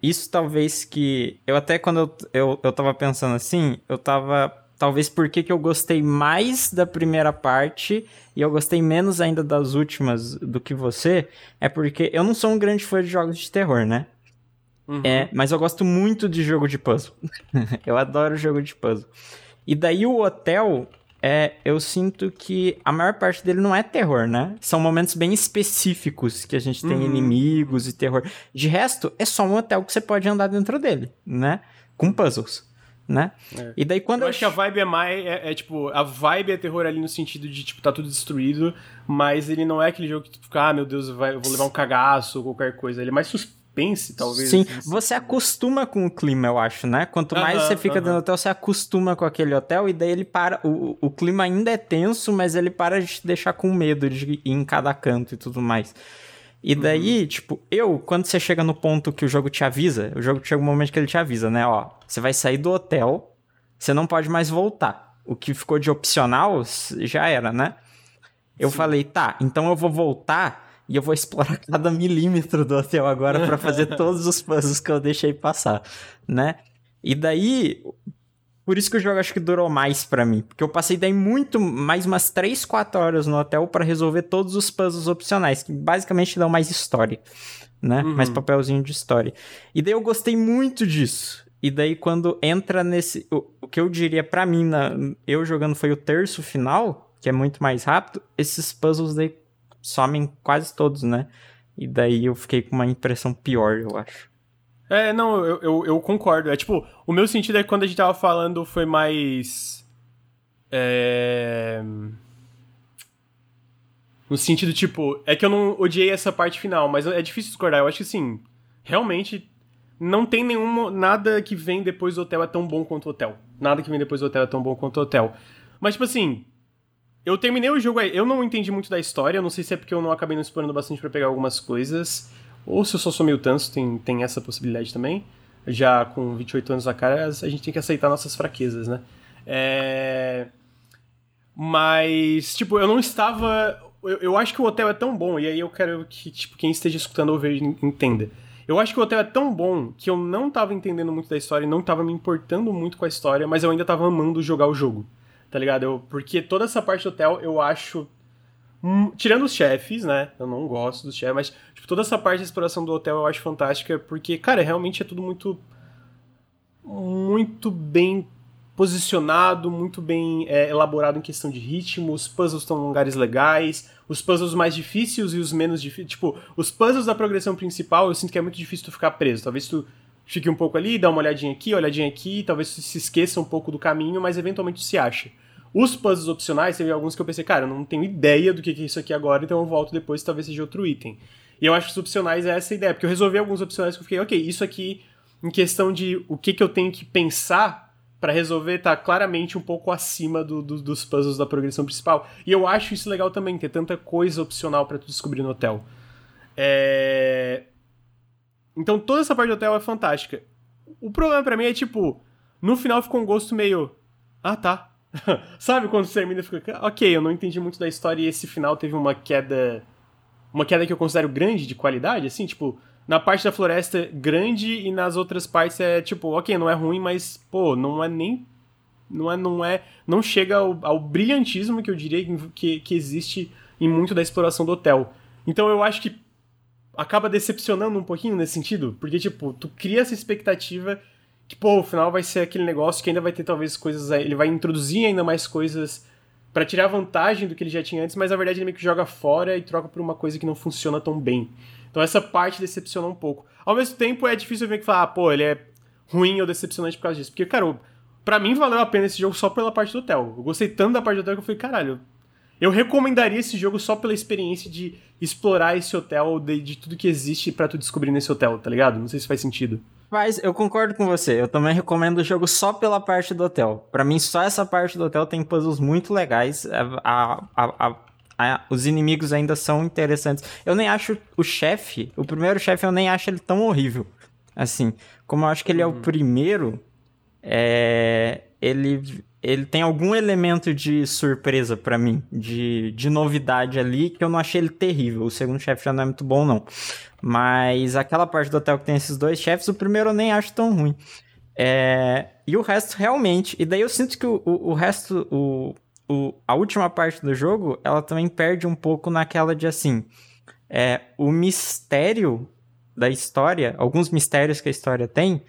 isso talvez que. Eu até quando eu, eu, eu tava pensando assim, eu tava. Talvez porque que eu gostei mais da primeira parte e eu gostei menos ainda das últimas do que você, é porque eu não sou um grande fã de jogos de terror, né? Uhum. É, mas eu gosto muito de jogo de puzzle. [laughs] eu adoro jogo de puzzle. E daí o hotel, é, eu sinto que a maior parte dele não é terror, né? São momentos bem específicos que a gente tem uhum. inimigos e terror. De resto, é só um hotel que você pode andar dentro dele, né? Com puzzles. Né? É. E daí quando eu, eu acho que a vibe é mais é, é, tipo a vibe é terror ali no sentido de tipo tá tudo destruído, mas ele não é aquele jogo que tu fica ah meu Deus vai, eu vou levar um cagaço ou qualquer coisa. Ele é mais suspense pense, talvez. Sim, assim. você acostuma com o clima, eu acho, né? Quanto mais você fica uh -huh. dentro do hotel, você acostuma com aquele hotel e daí ele para. O, o clima ainda é tenso, mas ele para de te deixar com medo de ir em cada canto e tudo mais. E daí, uhum. tipo, eu, quando você chega no ponto que o jogo te avisa, o jogo chega um momento que ele te avisa, né? Ó, você vai sair do hotel, você não pode mais voltar. O que ficou de opcional já era, né? Eu Sim. falei, tá, então eu vou voltar e eu vou explorar [laughs] cada milímetro do hotel agora para fazer [laughs] todos os puzzles que eu deixei passar, né? E daí, por isso que o jogo acho que durou mais para mim, porque eu passei daí muito, mais umas 3, 4 horas no hotel para resolver todos os puzzles opcionais, que basicamente dão mais história, né? Uhum. Mais papelzinho de história. E daí eu gostei muito disso. E daí quando entra nesse, o, o que eu diria para mim, na, eu jogando foi o terço final, que é muito mais rápido, esses puzzles daí somem quase todos, né? E daí eu fiquei com uma impressão pior, eu acho. É, não, eu, eu, eu, concordo. É tipo, o meu sentido é que quando a gente tava falando foi mais. É. No sentido, tipo, é que eu não odiei essa parte final, mas é difícil discordar. Eu acho que, assim, realmente não tem nenhum. Nada que vem depois do hotel é tão bom quanto o hotel. Nada que vem depois do hotel é tão bom quanto o hotel. Mas, tipo assim, eu terminei o jogo aí, eu não entendi muito da história, não sei se é porque eu não acabei não explorando bastante para pegar algumas coisas, ou se eu só sou meio tanso, tem, tem essa possibilidade também. Já com 28 anos na cara, a gente tem que aceitar nossas fraquezas, né? É... Mas, tipo, eu não estava. Eu, eu, acho que o hotel é tão bom, e aí eu quero que, tipo, quem esteja escutando ou ver entenda. Eu acho que o hotel é tão bom que eu não estava entendendo muito da história, não estava me importando muito com a história, mas eu ainda estava amando jogar o jogo tá ligado? Eu, porque toda essa parte do hotel eu acho. Hum, tirando os chefes, né? Eu não gosto dos chefes, mas tipo, toda essa parte de exploração do hotel eu acho fantástica, porque, cara, realmente é tudo muito. Muito bem posicionado, muito bem é, elaborado em questão de ritmo, os puzzles estão em lugares legais, os puzzles mais difíceis e os menos difíceis. Tipo, os puzzles da progressão principal eu sinto que é muito difícil tu ficar preso. Talvez tu fique um pouco ali, dá uma olhadinha aqui, olhadinha aqui, talvez tu se esqueça um pouco do caminho, mas eventualmente se acha. Os puzzles opcionais, teve alguns que eu pensei, cara, eu não tenho ideia do que é isso aqui agora, então eu volto depois talvez seja outro item. E eu acho que os opcionais é essa ideia, porque eu resolvi alguns opcionais que eu fiquei, ok, isso aqui, em questão de o que, que eu tenho que pensar para resolver, tá claramente um pouco acima do, do, dos puzzles da progressão principal. E eu acho isso legal também, ter tanta coisa opcional para tu descobrir no hotel. É... Então toda essa parte do hotel é fantástica. O problema para mim é tipo, no final ficou um gosto meio. Ah tá, [laughs] Sabe quando termina e fica, ok, eu não entendi muito da história e esse final teve uma queda. Uma queda que eu considero grande de qualidade, assim, tipo, na parte da floresta grande e nas outras partes é tipo, ok, não é ruim, mas, pô, não é nem. Não é. Não, é, não chega ao, ao brilhantismo que eu diria que, que existe em muito da exploração do hotel. Então eu acho que acaba decepcionando um pouquinho nesse sentido, porque, tipo, tu cria essa expectativa que, pô, o final vai ser aquele negócio que ainda vai ter talvez coisas. Ele vai introduzir ainda mais coisas para tirar vantagem do que ele já tinha antes, mas na verdade ele meio que joga fora e troca por uma coisa que não funciona tão bem. Então essa parte decepciona um pouco. Ao mesmo tempo é difícil ver que falar, ah, pô, ele é ruim ou decepcionante por causa disso. Porque, cara, pra mim valeu a pena esse jogo só pela parte do hotel. Eu gostei tanto da parte do hotel que eu falei, caralho, eu recomendaria esse jogo só pela experiência de explorar esse hotel, de, de tudo que existe para tu descobrir nesse hotel, tá ligado? Não sei se faz sentido. Mas eu concordo com você. Eu também recomendo o jogo só pela parte do hotel. Para mim, só essa parte do hotel tem puzzles muito legais. A, a, a, a, os inimigos ainda são interessantes. Eu nem acho o chefe, o primeiro chefe, eu nem acho ele tão horrível. Assim, como eu acho que ele é o uhum. primeiro, é, ele ele tem algum elemento de surpresa para mim, de, de novidade ali, que eu não achei ele terrível. O segundo chefe já não é muito bom, não. Mas aquela parte do hotel que tem esses dois chefes, o primeiro eu nem acho tão ruim. É... E o resto, realmente. E daí eu sinto que o, o, o resto, o, o, a última parte do jogo, ela também perde um pouco naquela de assim. É, o mistério da história, alguns mistérios que a história tem,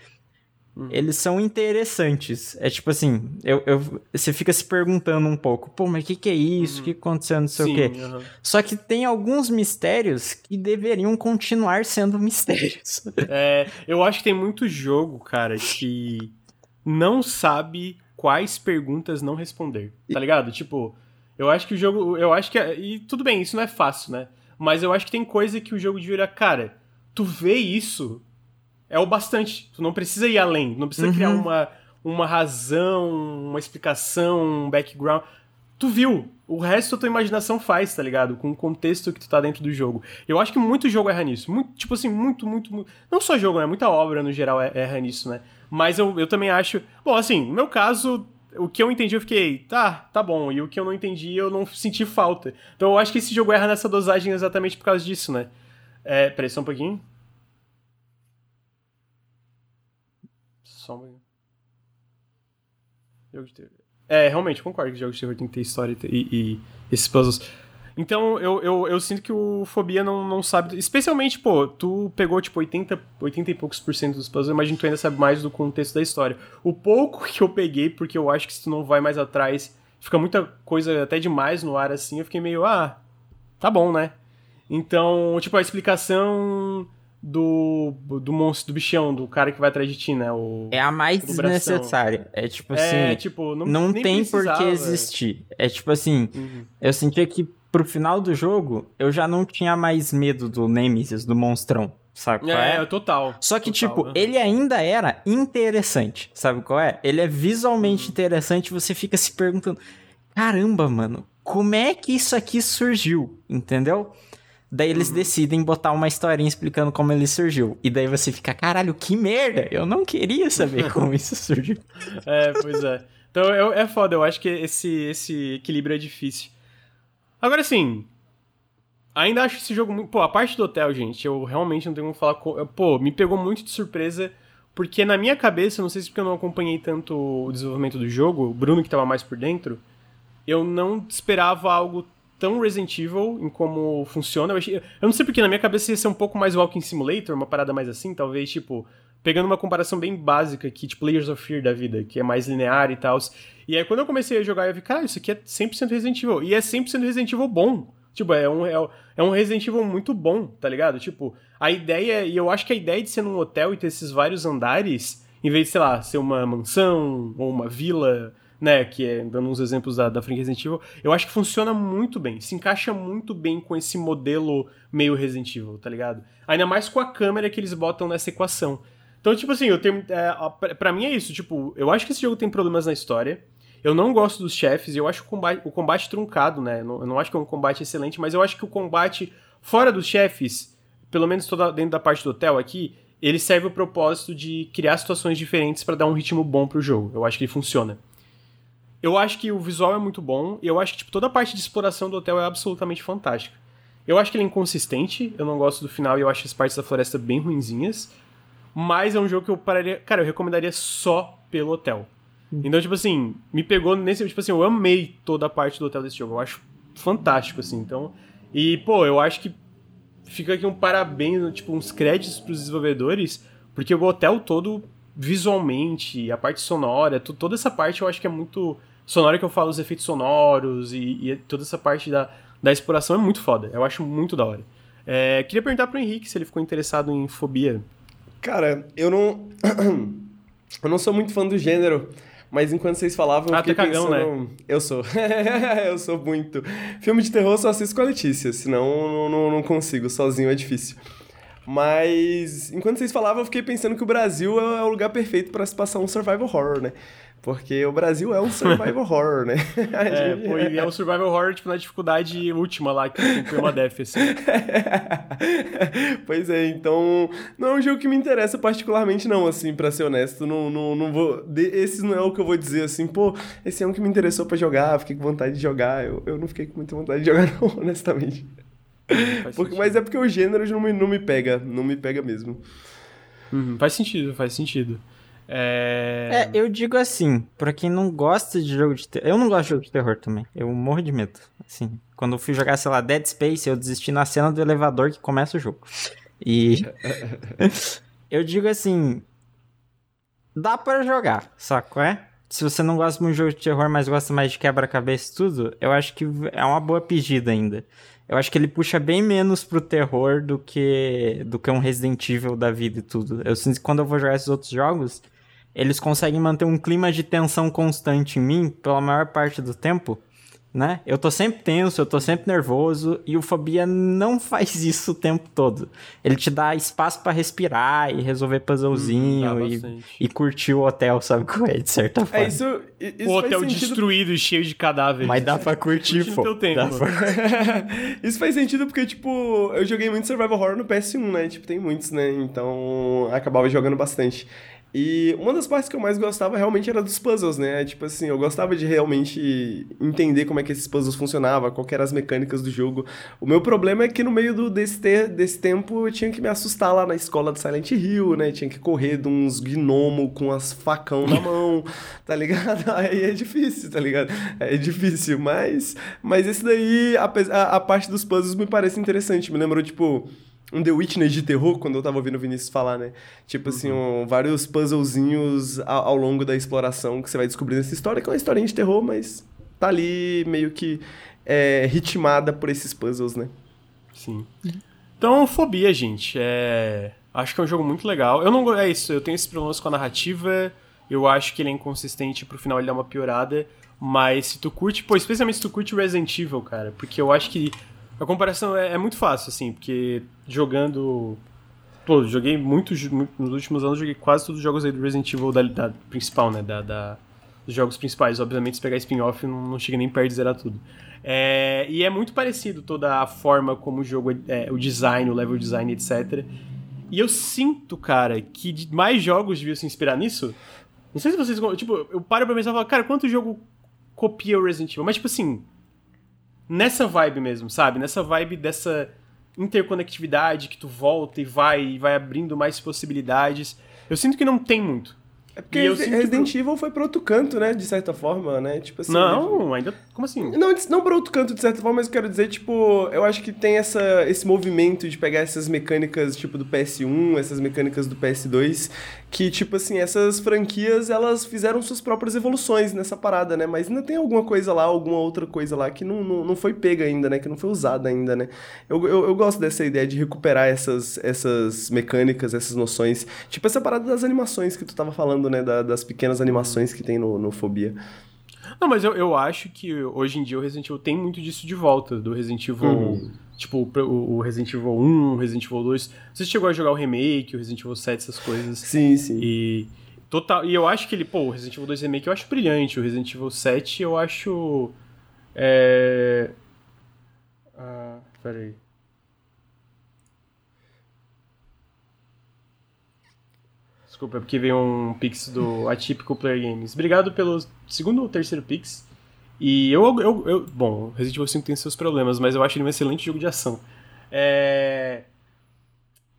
Uhum. Eles são interessantes. É tipo assim, eu, eu, você fica se perguntando um pouco, pô, mas o que, que é isso? O uhum. que aconteceu? Não sei Sim, o quê. Uhum. Só que tem alguns mistérios que deveriam continuar sendo [laughs] mistérios. É, eu acho que tem muito jogo, cara, que não sabe quais perguntas não responder. Tá ligado? Tipo, eu acho que o jogo. Eu acho que. É, e tudo bem, isso não é fácil, né? Mas eu acho que tem coisa que o jogo devia. Cara, tu vê isso é o bastante. Tu não precisa ir além, não precisa uhum. criar uma, uma razão, uma explicação, um background. Tu viu, o resto a tua imaginação faz, tá ligado? Com o contexto que tu tá dentro do jogo. Eu acho que muito jogo erra nisso. Muito, tipo assim, muito, muito, muito. Não só jogo, né? Muita obra no geral é, erra nisso, né? Mas eu, eu também acho. Bom, assim, no meu caso, o que eu entendi eu fiquei, tá, tá bom. E o que eu não entendi eu não senti falta. Então eu acho que esse jogo erra nessa dosagem exatamente por causa disso, né? É, peraí, só um pouquinho. Só Jogo de terror. É, realmente, concordo que jogos de terror tem que ter história e, e esses puzzles. Então, eu, eu, eu sinto que o Fobia não, não sabe. Especialmente, pô, tu pegou tipo 80, 80 e poucos por cento dos puzzles, imagino que tu ainda sabe mais do contexto da história. O pouco que eu peguei, porque eu acho que se tu não vai mais atrás, fica muita coisa até demais no ar assim, eu fiquei meio, ah, tá bom, né? Então, tipo, a explicação do, do monstro, do bichão, do cara que vai atrás de ti, né? O, é a mais desnecessária. É tipo é, assim. É, tipo, não, não tem por que existir. É tipo assim, uhum. eu sentia que pro final do jogo eu já não tinha mais medo do Nemesis, do monstrão. Sabe qual é? É, total. Só que, total, tipo, ele ainda era interessante. Sabe qual é? Ele é visualmente uhum. interessante você fica se perguntando: caramba, mano, como é que isso aqui surgiu? Entendeu? Daí eles uhum. decidem botar uma historinha explicando como ele surgiu. E daí você fica, caralho, que merda! Eu não queria saber [laughs] como isso surgiu. É, pois é. Então é, é foda, eu acho que esse, esse equilíbrio é difícil. Agora sim, ainda acho esse jogo muito. Pô, a parte do hotel, gente, eu realmente não tenho como falar. Pô, me pegou muito de surpresa. Porque na minha cabeça, não sei se porque eu não acompanhei tanto o desenvolvimento do jogo, o Bruno que tava mais por dentro, eu não esperava algo tão Resident Evil em como funciona. Eu, achei, eu não sei porque na minha cabeça ia ser um pouco mais Walking Simulator, uma parada mais assim, talvez, tipo, pegando uma comparação bem básica aqui, tipo Layers of Fear da vida, que é mais linear e tal. E aí quando eu comecei a jogar, eu vi, cara, isso aqui é 100% Resident Evil. E é 100% Resident Evil bom. Tipo, é um, é, é um Resident Evil muito bom, tá ligado? Tipo, a ideia, e eu acho que a ideia de ser num hotel e ter esses vários andares, em vez de, sei lá, ser uma mansão ou uma vila né, que é dando uns exemplos da, da franquia Resident Evil, eu acho que funciona muito bem, se encaixa muito bem com esse modelo meio Resident Evil, tá ligado? Ainda mais com a câmera que eles botam nessa equação. Então, tipo assim, eu tenho, é, pra mim é isso, tipo, eu acho que esse jogo tem problemas na história, eu não gosto dos chefes, eu acho o combate, o combate truncado, né, eu não acho que é um combate excelente, mas eu acho que o combate fora dos chefes, pelo menos toda, dentro da parte do hotel aqui, ele serve o propósito de criar situações diferentes para dar um ritmo bom pro jogo. Eu acho que ele funciona. Eu acho que o visual é muito bom e eu acho que tipo, toda a parte de exploração do hotel é absolutamente fantástica. Eu acho que ele é inconsistente, eu não gosto do final e eu acho as partes da floresta bem ruinzinhas. Mas é um jogo que eu pararia. Cara, eu recomendaria só pelo hotel. Hum. Então, tipo assim, me pegou nesse. Tipo assim, eu amei toda a parte do hotel desse jogo. Eu acho fantástico, assim. Então. E, pô, eu acho que fica aqui um parabéns, tipo, uns créditos pros desenvolvedores, porque o hotel todo visualmente, a parte sonora, toda essa parte eu acho que é muito. Sonora que eu falo, os efeitos sonoros e, e toda essa parte da, da exploração é muito foda. Eu acho muito da hora. É, queria perguntar pro Henrique se ele ficou interessado em fobia. Cara, eu não. [coughs] eu não sou muito fã do gênero. Mas enquanto vocês falavam, ah, eu fiquei tá cagão, pensando... né? Eu sou. [laughs] eu sou muito. Filme de terror só assisto com a Letícia, senão não, não consigo. Sozinho é difícil. Mas enquanto vocês falavam, eu fiquei pensando que o Brasil é o lugar perfeito para se passar um survival horror, né? Porque o Brasil é um survival [laughs] horror, né? [laughs] é, pô, e é um survival horror, tipo, na dificuldade última lá, que tem permadeath, [laughs] assim. pois é, então... Não é um jogo que me interessa particularmente, não, assim, pra ser honesto. Não, não, não vou... Esse não é o que eu vou dizer, assim, pô, esse é um que me interessou pra jogar, fiquei com vontade de jogar. Eu, eu não fiquei com muita vontade de jogar, não, honestamente. Porque, mas é porque o gênero não me, não me pega, não me pega mesmo. Uhum, faz sentido, faz sentido. É... é... eu digo assim, pra quem não gosta de jogo de terror. Eu não gosto de jogo de terror também. Eu morro de medo. Assim, quando eu fui jogar, sei lá, Dead Space, eu desisti na cena do elevador que começa o jogo. E. [laughs] eu digo assim. Dá para jogar, saco? É? Se você não gosta muito de jogo de terror, mas gosta mais de quebra-cabeça e tudo, eu acho que é uma boa pedida ainda. Eu acho que ele puxa bem menos pro terror do que do que um Resident Evil da vida e tudo. Eu sinto que quando eu vou jogar esses outros jogos, eles conseguem manter um clima de tensão constante em mim pela maior parte do tempo, né? Eu tô sempre tenso, eu tô sempre nervoso e o Fobia não [laughs] faz isso o tempo todo. Ele te dá espaço para respirar e resolver puzzlezinho hum, e, e, curtir o hotel, sabe qual é, de certa é, forma. É isso, isso o hotel sentido... destruído e cheio de cadáveres. Mas dá pra curtir, pô. Teu tempo. Pra... [laughs] isso faz sentido porque, tipo, eu joguei muito Survival Horror no PS1, né? Tipo, tem muitos, né? Então, acabava jogando bastante. E uma das partes que eu mais gostava realmente era dos puzzles, né? Tipo assim, eu gostava de realmente entender como é que esses puzzles funcionavam, qual eram as mecânicas do jogo. O meu problema é que no meio do, desse, ter, desse tempo eu tinha que me assustar lá na escola de Silent Hill, né? Tinha que correr de uns gnomo com as facão na mão, [laughs] tá ligado? [laughs] Aí é difícil, tá ligado? É difícil, mas, mas esse daí, a, a, a parte dos puzzles me parece interessante. Me lembrou, tipo um The Witness de terror, quando eu tava ouvindo o Vinícius falar, né? Tipo assim, uhum. um, vários puzzlezinhos ao, ao, longo da exploração que você vai descobrindo essa história, que é uma historinha de terror, mas tá ali meio que é, ritmada por esses puzzles, né? Sim. Então, Fobia, gente, é... Acho que é um jogo muito legal. Eu não é isso, eu tenho esses problemas com a narrativa, eu acho que ele é inconsistente, pro final ele dá uma piorada, mas se tu curte, pô, especialmente se tu curte Resident Evil, cara, porque eu acho que a comparação é, é, muito fácil, assim, porque jogando. Pô, joguei muitos. Muito, nos últimos anos, joguei quase todos os jogos aí do Resident Evil da, da principal, né? Da, da, dos jogos principais. Obviamente, se pegar spin-off, não, não chega nem perto de zerar tudo. É, e é muito parecido toda a forma como o jogo é, o design, o level design, etc. E eu sinto, cara, que mais jogos deviam se inspirar nisso. Não sei se vocês. Tipo, eu paro pra pensar e falo, cara, quanto jogo copia o Resident Evil? Mas, tipo assim, nessa vibe mesmo, sabe? Nessa vibe dessa interconectividade que tu volta e vai e vai abrindo mais possibilidades. Eu sinto que não tem muito. É porque Resident que... Evil foi pra outro canto, né? De certa forma, né? Tipo assim. Não, ainda. Como assim? Não, não pra outro canto, de certa forma, mas eu quero dizer, tipo, eu acho que tem essa, esse movimento de pegar essas mecânicas, tipo, do PS1, essas mecânicas do PS2, que, tipo assim, essas franquias, elas fizeram suas próprias evoluções nessa parada, né? Mas ainda tem alguma coisa lá, alguma outra coisa lá que não, não, não foi pega ainda, né? Que não foi usada ainda, né? Eu, eu, eu gosto dessa ideia de recuperar essas, essas mecânicas, essas noções. Tipo essa parada das animações que tu tava falando, né? Da, das pequenas animações que tem no, no Fobia. Não, mas eu, eu acho que hoje em dia o Resident Evil tem muito disso de volta, do Resident Evil... Uhum Tipo, o Resident Evil 1, o Resident Evil 2. Você chegou a jogar o remake, o Resident Evil 7, essas coisas. Sim, sim. E. Total, e eu acho que ele, pô, o Resident Evil 2 Remake eu acho brilhante, o Resident Evil 7 eu acho. É. Ah, peraí. Desculpa, é porque veio um pix do Atypical Player Games. Obrigado pelo segundo ou terceiro pix. E eu, eu, eu, Bom, Resident Evil 5 tem seus problemas, mas eu acho ele um excelente jogo de ação. É.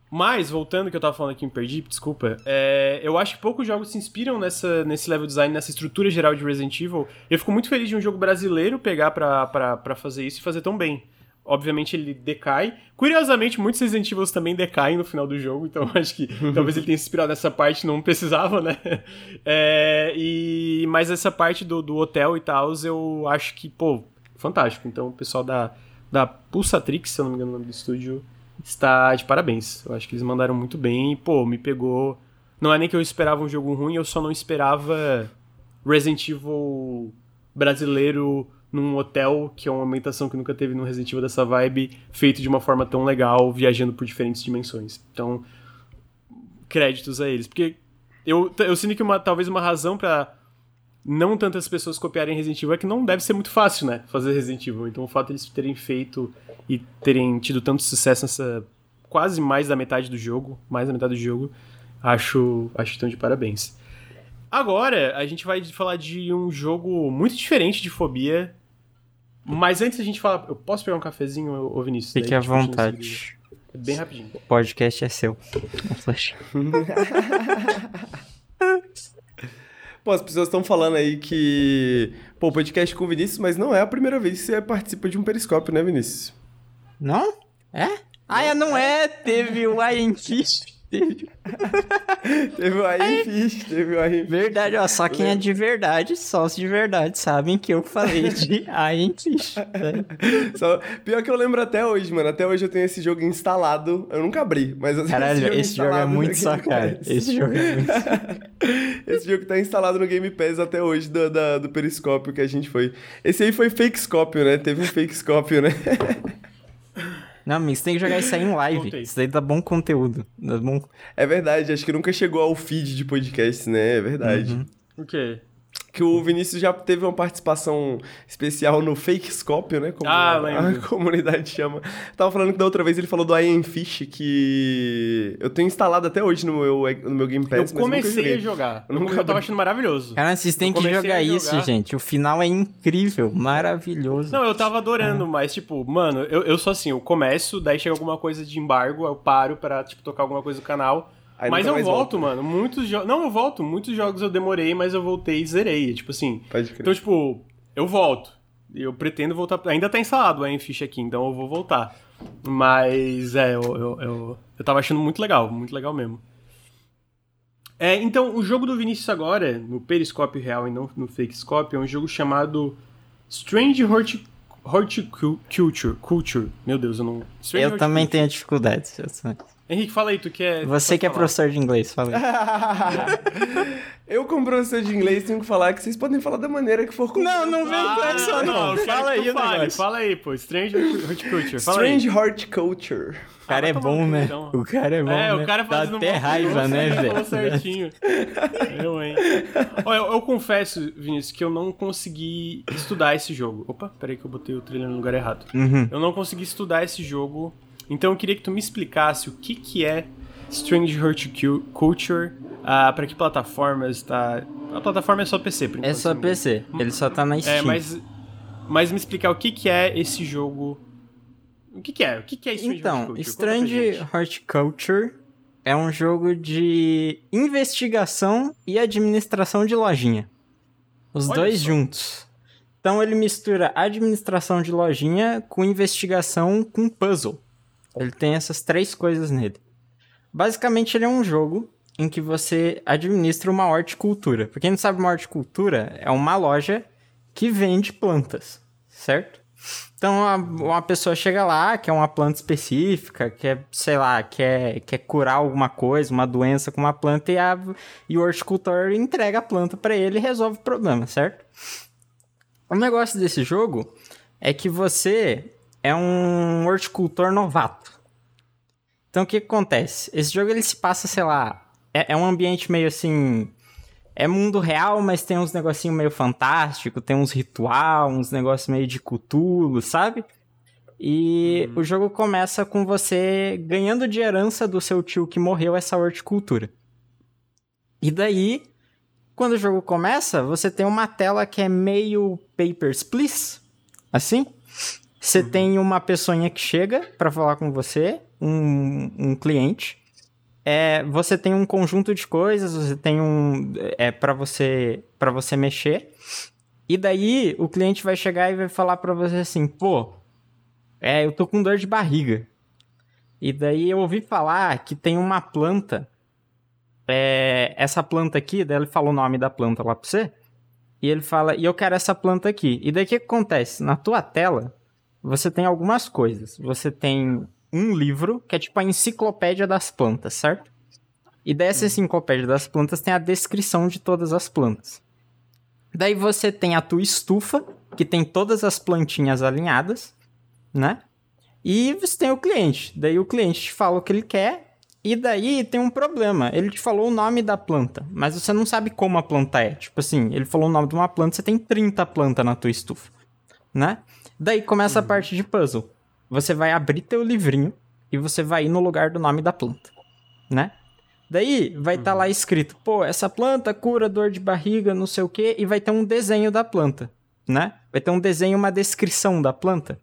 Mas, voltando que eu tava falando aqui, me perdi, desculpa. É, eu acho que poucos jogos se inspiram nessa, nesse level design, nessa estrutura geral de Resident Evil. Eu fico muito feliz de um jogo brasileiro pegar pra, pra, pra fazer isso e fazer tão bem. Obviamente ele decai. Curiosamente, muitos Resident Evil também decaem no final do jogo, então [laughs] acho que talvez ele tenha se inspirado nessa parte, não precisava, né? [laughs] É, e, mas essa parte do, do hotel e tal, eu acho que, pô, fantástico. Então o pessoal da, da Pulsatrix, se eu não me engano o nome do estúdio, está de parabéns. Eu acho que eles mandaram muito bem e, pô, me pegou. Não é nem que eu esperava um jogo ruim, eu só não esperava Resident Evil brasileiro num hotel, que é uma ambientação que nunca teve no Resident Evil dessa vibe, feito de uma forma tão legal, viajando por diferentes dimensões. Então, créditos a eles. Porque eu, eu sinto que uma, talvez uma razão para não tantas pessoas copiarem Resident Evil é que não deve ser muito fácil, né? Fazer Resident Evil. Então o fato de terem feito e terem tido tanto sucesso nessa quase mais da metade do jogo, mais da metade do jogo, acho, acho estão de parabéns. Agora, a gente vai falar de um jogo muito diferente de fobia. Mas antes a gente falar. Eu posso pegar um cafezinho, ô Vinícius? Fique à vontade. É bem rapidinho. O podcast é seu. [laughs] Pô, as pessoas estão falando aí que. Pô, podcast com o Vinícius, mas não é a primeira vez que você participa de um periscópio, né, Vinícius? Não? É? Ah, não é! Teve o Iron Fist. Teve, [laughs] teve o Iron Fish, teve o Iron Verdade, ó, só quem é de verdade, sócio de verdade, sabem que eu falei [laughs] de Iron Fish. Só, pior que eu lembro até hoje, mano. Até hoje eu tenho esse jogo instalado. Eu nunca abri, mas eu tenho Caralho, esse jogo, esse jogo é muito só, cara. Esse jogo é muito [laughs] Esse jogo tá instalado no Game Pass até hoje do, da, do Periscópio que a gente foi. Esse aí foi Fakescópio, né? Teve um Fakescópio, né? Não, amigo, você tem que jogar isso aí em live. Isso daí dá bom conteúdo. Dá bom... É verdade, acho que nunca chegou ao feed de podcast, né? É verdade. Uhum. O quê? Que o Vinícius já teve uma participação especial no Fake Scopio, né? Como ah, a, a [laughs] comunidade chama. Tava falando que da outra vez ele falou do Iron Fish, que eu tenho instalado até hoje no meu, no meu Game Pass. Eu comecei a jogar. Eu, nunca... eu tava achando maravilhoso. Cara, vocês têm que jogar isso, gente. O final é incrível, maravilhoso. Não, eu tava adorando, ah. mas, tipo, mano, eu, eu sou assim, eu começo, daí chega alguma coisa de embargo, eu paro pra, tipo, tocar alguma coisa no canal. Aí mas eu volto, volta. mano. Muitos jogos. Não, eu volto. Muitos jogos eu demorei, mas eu voltei e zerei. Tipo assim. Pode crer. Então, tipo, eu volto. Eu pretendo voltar. Ainda tá instalado o Fish aqui, então eu vou voltar. Mas, é, eu, eu, eu, eu tava achando muito legal. Muito legal mesmo. É, então, o jogo do Vinícius agora, no Periscópio Real e não no Fakescope, é um jogo chamado Strange Horti Horticulture. Culture. Meu Deus, eu não. Strange eu também tenho dificuldades. Eu sei. Henrique, fala aí, tu que é. Você que é professor de inglês, fala aí. [laughs] eu, como professor de inglês, tenho que falar que vocês podem falar da maneira que for Não, não vem ah, com essa, não. não. Fala aí, fale, fala aí, pô. Strange Horticulture. Fala Strange aí. Horticulture. O cara é bom, né? Então. O cara é bom. É, né? o cara faz Dá até raiva, né, velho? certinho. [laughs] eu, hein? Olha, eu, eu, confesso, Vinícius, que eu não consegui estudar esse jogo. Opa, peraí que eu botei o trailer no lugar errado. Uhum. Eu não consegui estudar esse jogo então eu queria que tu me explicasse o que, que é Strange Horticulture, uh, para que plataformas tá. A plataforma é só PC, por É só PC, ele só tá na é, Steam. É, mas, mas me explicar o que, que é esse jogo. O que, que é? O que, que é Strange então, Horticulture? Strange Horticulture é um jogo de investigação e administração de lojinha. Os Olha dois só. juntos. Então ele mistura administração de lojinha com investigação com puzzle. Ele tem essas três coisas nele. Basicamente, ele é um jogo em que você administra uma horticultura. Pra quem não sabe, uma horticultura é uma loja que vende plantas, certo? Então, uma, uma pessoa chega lá, quer uma planta específica, quer, sei lá, quer, quer curar alguma coisa, uma doença com uma planta, e, a, e o horticultor entrega a planta para ele e resolve o problema, certo? O negócio desse jogo é que você é um horticultor novato. Então o que, que acontece? Esse jogo ele se passa, sei lá, é, é, um ambiente meio assim. É mundo real, mas tem uns negocinho meio fantástico, tem uns ritual, uns negócios meio de cutulo, sabe? E uhum. o jogo começa com você ganhando de herança do seu tio que morreu essa horticultura. E daí, quando o jogo começa, você tem uma tela que é meio Papers, Please, assim. Você uhum. tem uma pessoinha que chega para falar com você, um, um cliente. É, você tem um conjunto de coisas, você tem um é para você para você mexer. E daí o cliente vai chegar e vai falar para você assim, pô, é, eu tô com dor de barriga. E daí eu ouvi falar que tem uma planta. É, essa planta aqui, daí ele falou o nome da planta lá pra você. E ele fala, e eu quero essa planta aqui. E daí o que acontece? Na tua tela, você tem algumas coisas. Você tem um livro, que é tipo a enciclopédia das plantas, certo? E dessa enciclopédia das plantas tem a descrição de todas as plantas. Daí você tem a tua estufa, que tem todas as plantinhas alinhadas, né? E você tem o cliente. Daí o cliente te fala o que ele quer. E daí tem um problema. Ele te falou o nome da planta, mas você não sabe como a planta é. Tipo assim, ele falou o nome de uma planta, você tem 30 plantas na tua estufa, né? Daí começa uhum. a parte de puzzle. Você vai abrir teu livrinho e você vai ir no lugar do nome da planta, né? Daí vai estar tá uhum. lá escrito, pô, essa planta cura dor de barriga, não sei o quê, e vai ter um desenho da planta, né? Vai ter um desenho, uma descrição da planta.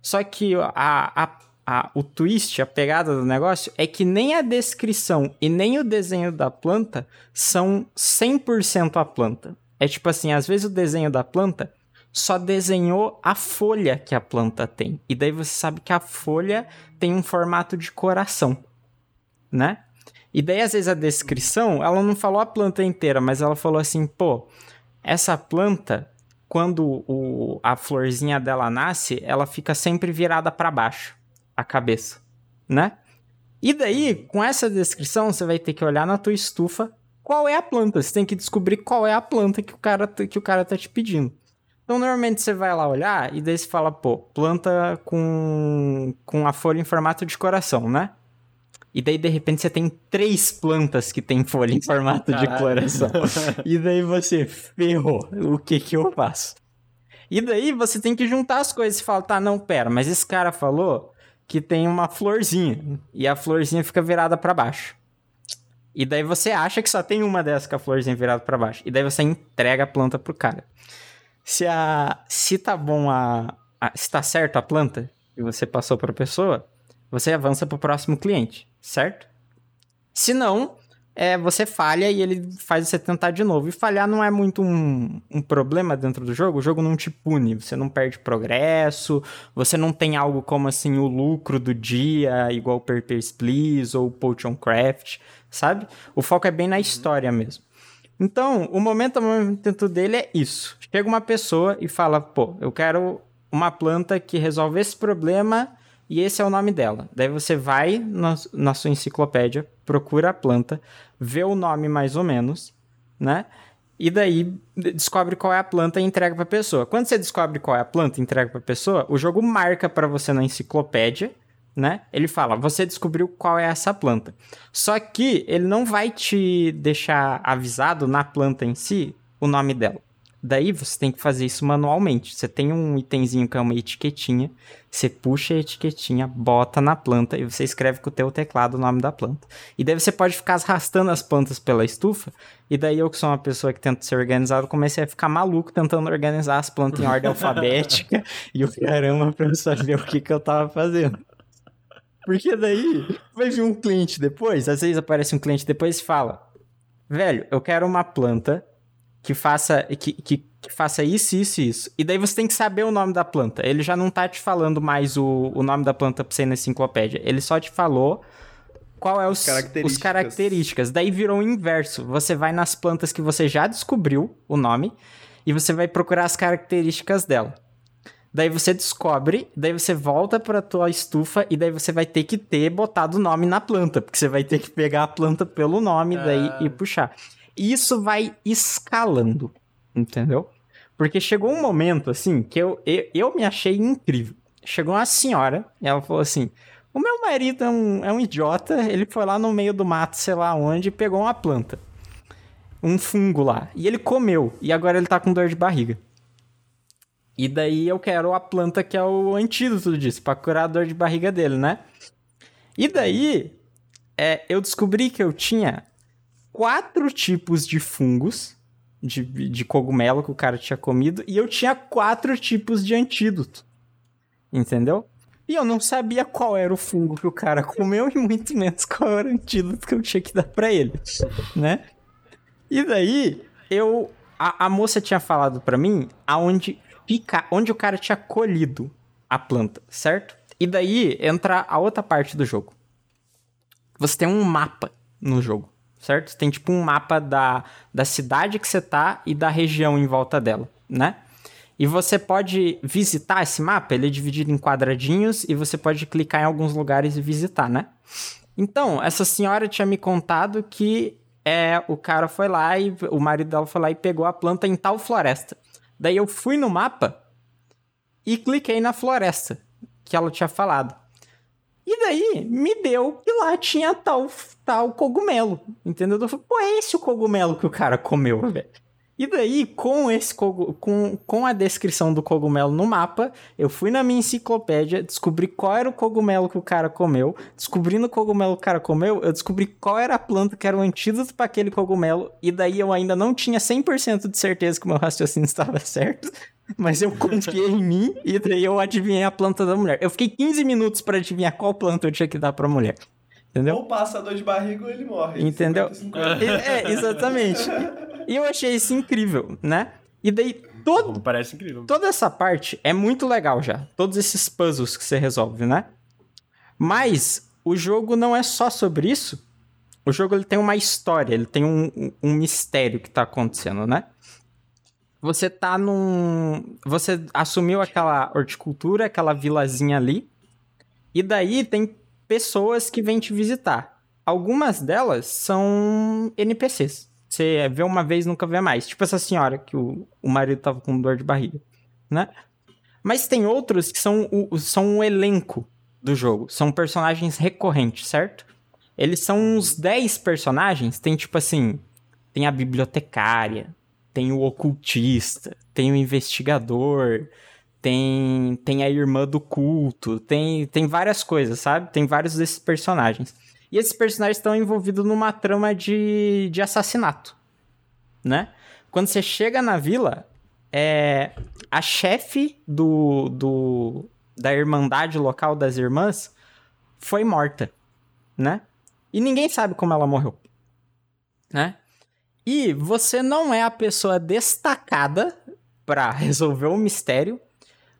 Só que a, a, a, o twist, a pegada do negócio, é que nem a descrição e nem o desenho da planta são 100% a planta. É tipo assim, às vezes o desenho da planta só desenhou a folha que a planta tem. E daí você sabe que a folha tem um formato de coração, né? E daí, às vezes, a descrição, ela não falou a planta inteira, mas ela falou assim, pô, essa planta quando o, a florzinha dela nasce, ela fica sempre virada para baixo, a cabeça, né? E daí, com essa descrição, você vai ter que olhar na tua estufa qual é a planta. Você tem que descobrir qual é a planta que o cara, que o cara tá te pedindo. Então, normalmente você vai lá olhar e daí você fala, pô, planta com, com a folha em formato de coração, né? E daí, de repente, você tem três plantas que tem folha em formato de coração. e daí você ferrou. O que que eu faço? E daí você tem que juntar as coisas e falar, tá, não, pera, mas esse cara falou que tem uma florzinha. E a florzinha fica virada para baixo. E daí você acha que só tem uma dessas com a florzinha virada para baixo. E daí você entrega a planta pro cara. Se a. Se tá bom a. a se tá certo a planta e você passou pra pessoa, você avança pro próximo cliente certo? Se não, é, você falha e ele faz você tentar de novo. E falhar não é muito um, um, problema dentro do jogo, o jogo não te pune, você não perde progresso, você não tem algo como assim o lucro do dia, igual Papers, Please ou Potion Craft, sabe? O foco é bem na história mesmo. Então, o momento a momento dele é isso. Chega uma pessoa e fala, pô, eu quero uma planta que resolve esse problema e esse é o nome dela. Daí você vai na, na sua enciclopédia, procura a planta, vê o nome mais ou menos, né? E daí descobre qual é a planta e entrega para a pessoa. Quando você descobre qual é a planta e entrega para a pessoa, o jogo marca para você na enciclopédia, né? Ele fala: "Você descobriu qual é essa planta". Só que ele não vai te deixar avisado na planta em si o nome dela. Daí você tem que fazer isso manualmente. Você tem um itemzinho que é uma etiquetinha, você puxa a etiquetinha, bota na planta e você escreve com o teu teclado o nome da planta. E daí você pode ficar arrastando as plantas pela estufa, e daí eu que sou uma pessoa que tenta ser organizado, comecei a ficar maluco tentando organizar as plantas em [laughs] ordem alfabética e o caramba pra eu saber o que que eu tava fazendo. Porque daí vai vir um cliente depois, às vezes aparece um cliente depois e fala: "Velho, eu quero uma planta que faça que, que, que, faça isso, isso e isso. E daí você tem que saber o nome da planta. Ele já não tá te falando mais o, o nome da planta pra você na enciclopédia. Ele só te falou qual é os características. os características. Daí virou o inverso. Você vai nas plantas que você já descobriu o nome e você vai procurar as características dela. Daí você descobre, daí você volta para tua estufa e daí você vai ter que ter botado o nome na planta, porque você vai ter que pegar a planta pelo nome ah. daí e puxar. E isso vai escalando, entendeu? Porque chegou um momento, assim, que eu, eu, eu me achei incrível. Chegou uma senhora e ela falou assim: O meu marido é um, é um idiota, ele foi lá no meio do mato, sei lá onde, e pegou uma planta. Um fungo lá. E ele comeu. E agora ele tá com dor de barriga. E daí eu quero a planta que é o antídoto disso, pra curar a dor de barriga dele, né? E daí, é, eu descobri que eu tinha quatro tipos de fungos de, de cogumelo que o cara tinha comido e eu tinha quatro tipos de antídoto. Entendeu? E eu não sabia qual era o fungo que o cara comeu e muito menos qual era o antídoto que eu tinha que dar para ele, né? E daí, eu a, a moça tinha falado para mim aonde fica, onde o cara tinha colhido a planta, certo? E daí entra a outra parte do jogo. Você tem um mapa no jogo, certo? Você tem tipo um mapa da, da cidade que você tá e da região em volta dela, né? E você pode visitar esse mapa, ele é dividido em quadradinhos e você pode clicar em alguns lugares e visitar, né? Então, essa senhora tinha me contado que é, o cara foi lá e o marido dela foi lá e pegou a planta em tal floresta. Daí eu fui no mapa e cliquei na floresta que ela tinha falado. E daí me deu que lá tinha tal, tal cogumelo, entendeu? Eu falei, pô, é esse o cogumelo que o cara comeu, velho. E daí, com esse com, com a descrição do cogumelo no mapa, eu fui na minha enciclopédia, descobri qual era o cogumelo que o cara comeu. Descobrindo o cogumelo que o cara comeu, eu descobri qual era a planta que era o antídoto para aquele cogumelo. E daí eu ainda não tinha 100% de certeza que o meu raciocínio [laughs] estava certo. Mas eu confiei em mim e daí eu adivinhei a planta da mulher. Eu fiquei 15 minutos para adivinhar qual planta eu tinha que dar pra mulher. Entendeu? Ou passa dor de barriga ou ele morre. Entendeu? 50, 50. É, exatamente. E eu achei isso incrível, né? E daí todo parece incrível. Toda essa parte é muito legal já. Todos esses puzzles que você resolve, né? Mas o jogo não é só sobre isso. O jogo ele tem uma história, ele tem um, um mistério que tá acontecendo, né? Você tá num. Você assumiu aquela horticultura, aquela vilazinha ali. E daí tem pessoas que vêm te visitar. Algumas delas são NPCs. Você vê uma vez, nunca vê mais. Tipo essa senhora que o, o marido tava com dor de barriga, né? Mas tem outros que são o, são o elenco do jogo. São personagens recorrentes, certo? Eles são uns 10 personagens. Tem tipo assim... Tem a bibliotecária. Tem o ocultista. Tem o investigador tem, tem a irmã do culto, tem, tem várias coisas, sabe? Tem vários desses personagens. E esses personagens estão envolvidos numa trama de, de assassinato, né? Quando você chega na vila, é, a chefe do, do, da irmandade local das irmãs foi morta, né? E ninguém sabe como ela morreu, né? E você não é a pessoa destacada para resolver o mistério,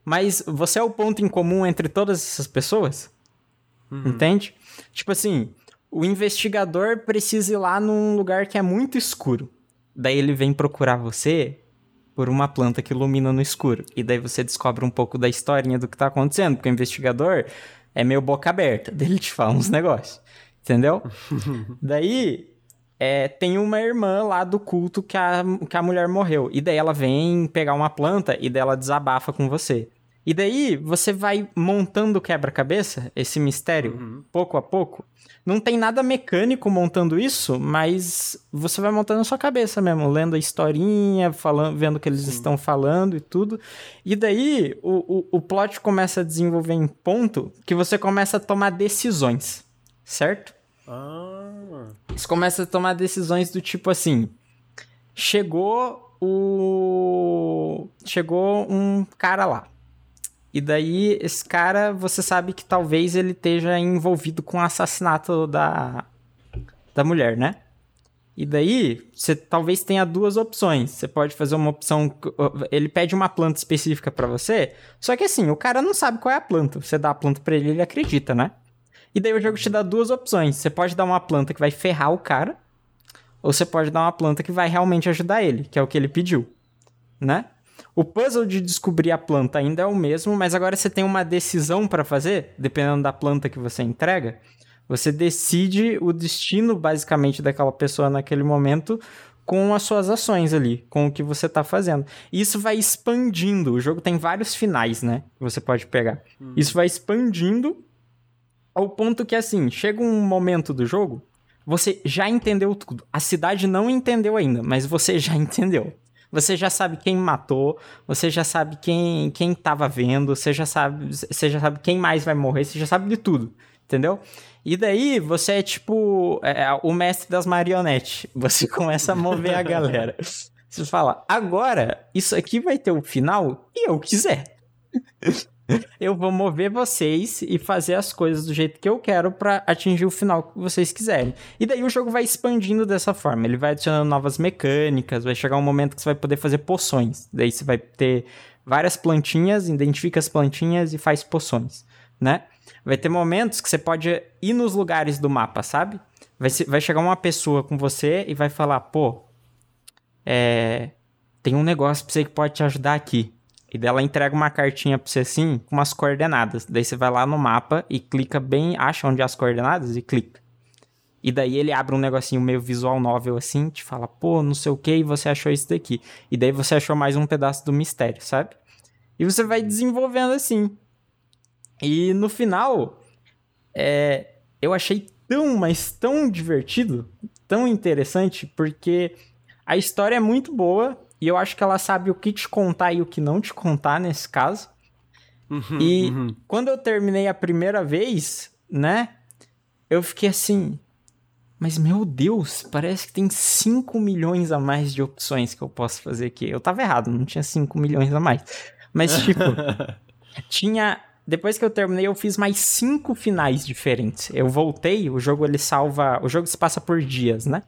mas você é o ponto em comum entre todas essas pessoas? Uhum. Entende? Tipo assim, o investigador precisa ir lá num lugar que é muito escuro. Daí ele vem procurar você por uma planta que ilumina no escuro. E daí você descobre um pouco da historinha do que tá acontecendo, porque o investigador é meio boca aberta. Daí ele te fala uns negócios. Entendeu? [laughs] daí é, tem uma irmã lá do culto que a, que a mulher morreu. E daí ela vem pegar uma planta e daí ela desabafa com você. E daí você vai montando quebra-cabeça, esse mistério, uhum. pouco a pouco. Não tem nada mecânico montando isso, mas você vai montando na sua cabeça mesmo, lendo a historinha, falando, vendo o que eles Sim. estão falando e tudo. E daí o, o, o plot começa a desenvolver em ponto que você começa a tomar decisões, certo? Ah. Você começa a tomar decisões do tipo assim: chegou o. Chegou um cara lá e daí, esse cara, você sabe que talvez ele esteja envolvido com o assassinato da, da mulher, né? E daí, você talvez tenha duas opções. Você pode fazer uma opção. Ele pede uma planta específica para você. Só que assim, o cara não sabe qual é a planta. Você dá a planta pra ele, ele acredita, né? E daí o jogo te dá duas opções. Você pode dar uma planta que vai ferrar o cara. Ou você pode dar uma planta que vai realmente ajudar ele, que é o que ele pediu, né? O puzzle de descobrir a planta ainda é o mesmo, mas agora você tem uma decisão para fazer, dependendo da planta que você entrega. Você decide o destino, basicamente, daquela pessoa naquele momento com as suas ações ali, com o que você está fazendo. E isso vai expandindo. O jogo tem vários finais, né? Que você pode pegar. Hum. Isso vai expandindo ao ponto que, assim, chega um momento do jogo, você já entendeu tudo. A cidade não entendeu ainda, mas você já [laughs] entendeu. Você já sabe quem matou, você já sabe quem quem tava vendo, você já sabe, você já sabe quem mais vai morrer, você já sabe de tudo, entendeu? E daí você é tipo é, é o mestre das marionetes. Você [laughs] começa a mover a galera. Você fala, agora isso aqui vai ter o final que eu quiser. [laughs] eu vou mover vocês e fazer as coisas do jeito que eu quero para atingir o final que vocês quiserem. E daí o jogo vai expandindo dessa forma. Ele vai adicionando novas mecânicas, vai chegar um momento que você vai poder fazer poções. Daí você vai ter várias plantinhas, identifica as plantinhas e faz poções. né? Vai ter momentos que você pode ir nos lugares do mapa, sabe? Vai, vai chegar uma pessoa com você e vai falar, pô, é, tem um negócio pra você que pode te ajudar aqui. E dela entrega uma cartinha pra você assim, com umas coordenadas. Daí você vai lá no mapa e clica bem, acha onde é as coordenadas e clica. E daí ele abre um negocinho meio visual novel assim, te fala, pô, não sei o que, e você achou isso daqui. E daí você achou mais um pedaço do mistério, sabe? E você vai desenvolvendo assim. E no final, é, eu achei tão, mas tão divertido, tão interessante, porque a história é muito boa e eu acho que ela sabe o que te contar e o que não te contar nesse caso. Uhum, e uhum. quando eu terminei a primeira vez, né, eu fiquei assim, mas meu Deus, parece que tem 5 milhões a mais de opções que eu posso fazer aqui. Eu tava errado, não tinha 5 milhões a mais. Mas, tipo, [laughs] tinha depois que eu terminei, eu fiz mais cinco finais diferentes. Eu voltei, o jogo ele salva. O jogo se passa por dias, né?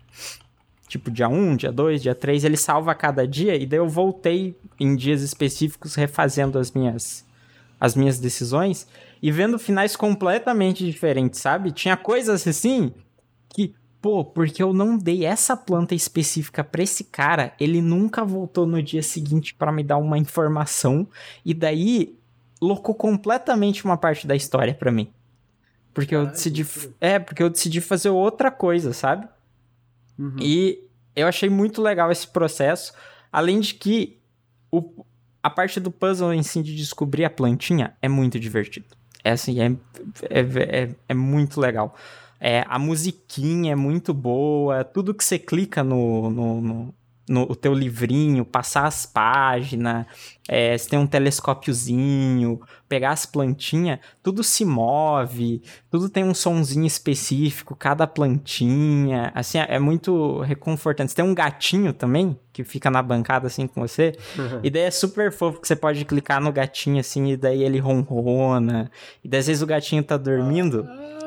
Tipo, dia 1, dia 2, dia 3, ele salva cada dia, e daí eu voltei em dias específicos refazendo as minhas, as minhas decisões e vendo finais completamente diferentes, sabe? Tinha coisas assim que, pô, porque eu não dei essa planta específica para esse cara, ele nunca voltou no dia seguinte para me dar uma informação, e daí locou completamente uma parte da história para mim. Porque eu decidi. É, porque eu decidi fazer outra coisa, sabe? Uhum. E eu achei muito legal esse processo. Além de que o, a parte do puzzle em si de descobrir a plantinha é muito divertido. É assim, é, é, é, é muito legal. É, a musiquinha é muito boa, tudo que você clica no, no, no no o teu livrinho, passar as páginas, é, você tem um telescópiozinho, pegar as plantinhas, tudo se move, tudo tem um sonzinho específico, cada plantinha, assim, é, é muito reconfortante. Você tem um gatinho também, que fica na bancada assim com você, uhum. e daí é super fofo que você pode clicar no gatinho assim, e daí ele ronrona, e daí às vezes o gatinho tá dormindo... Ah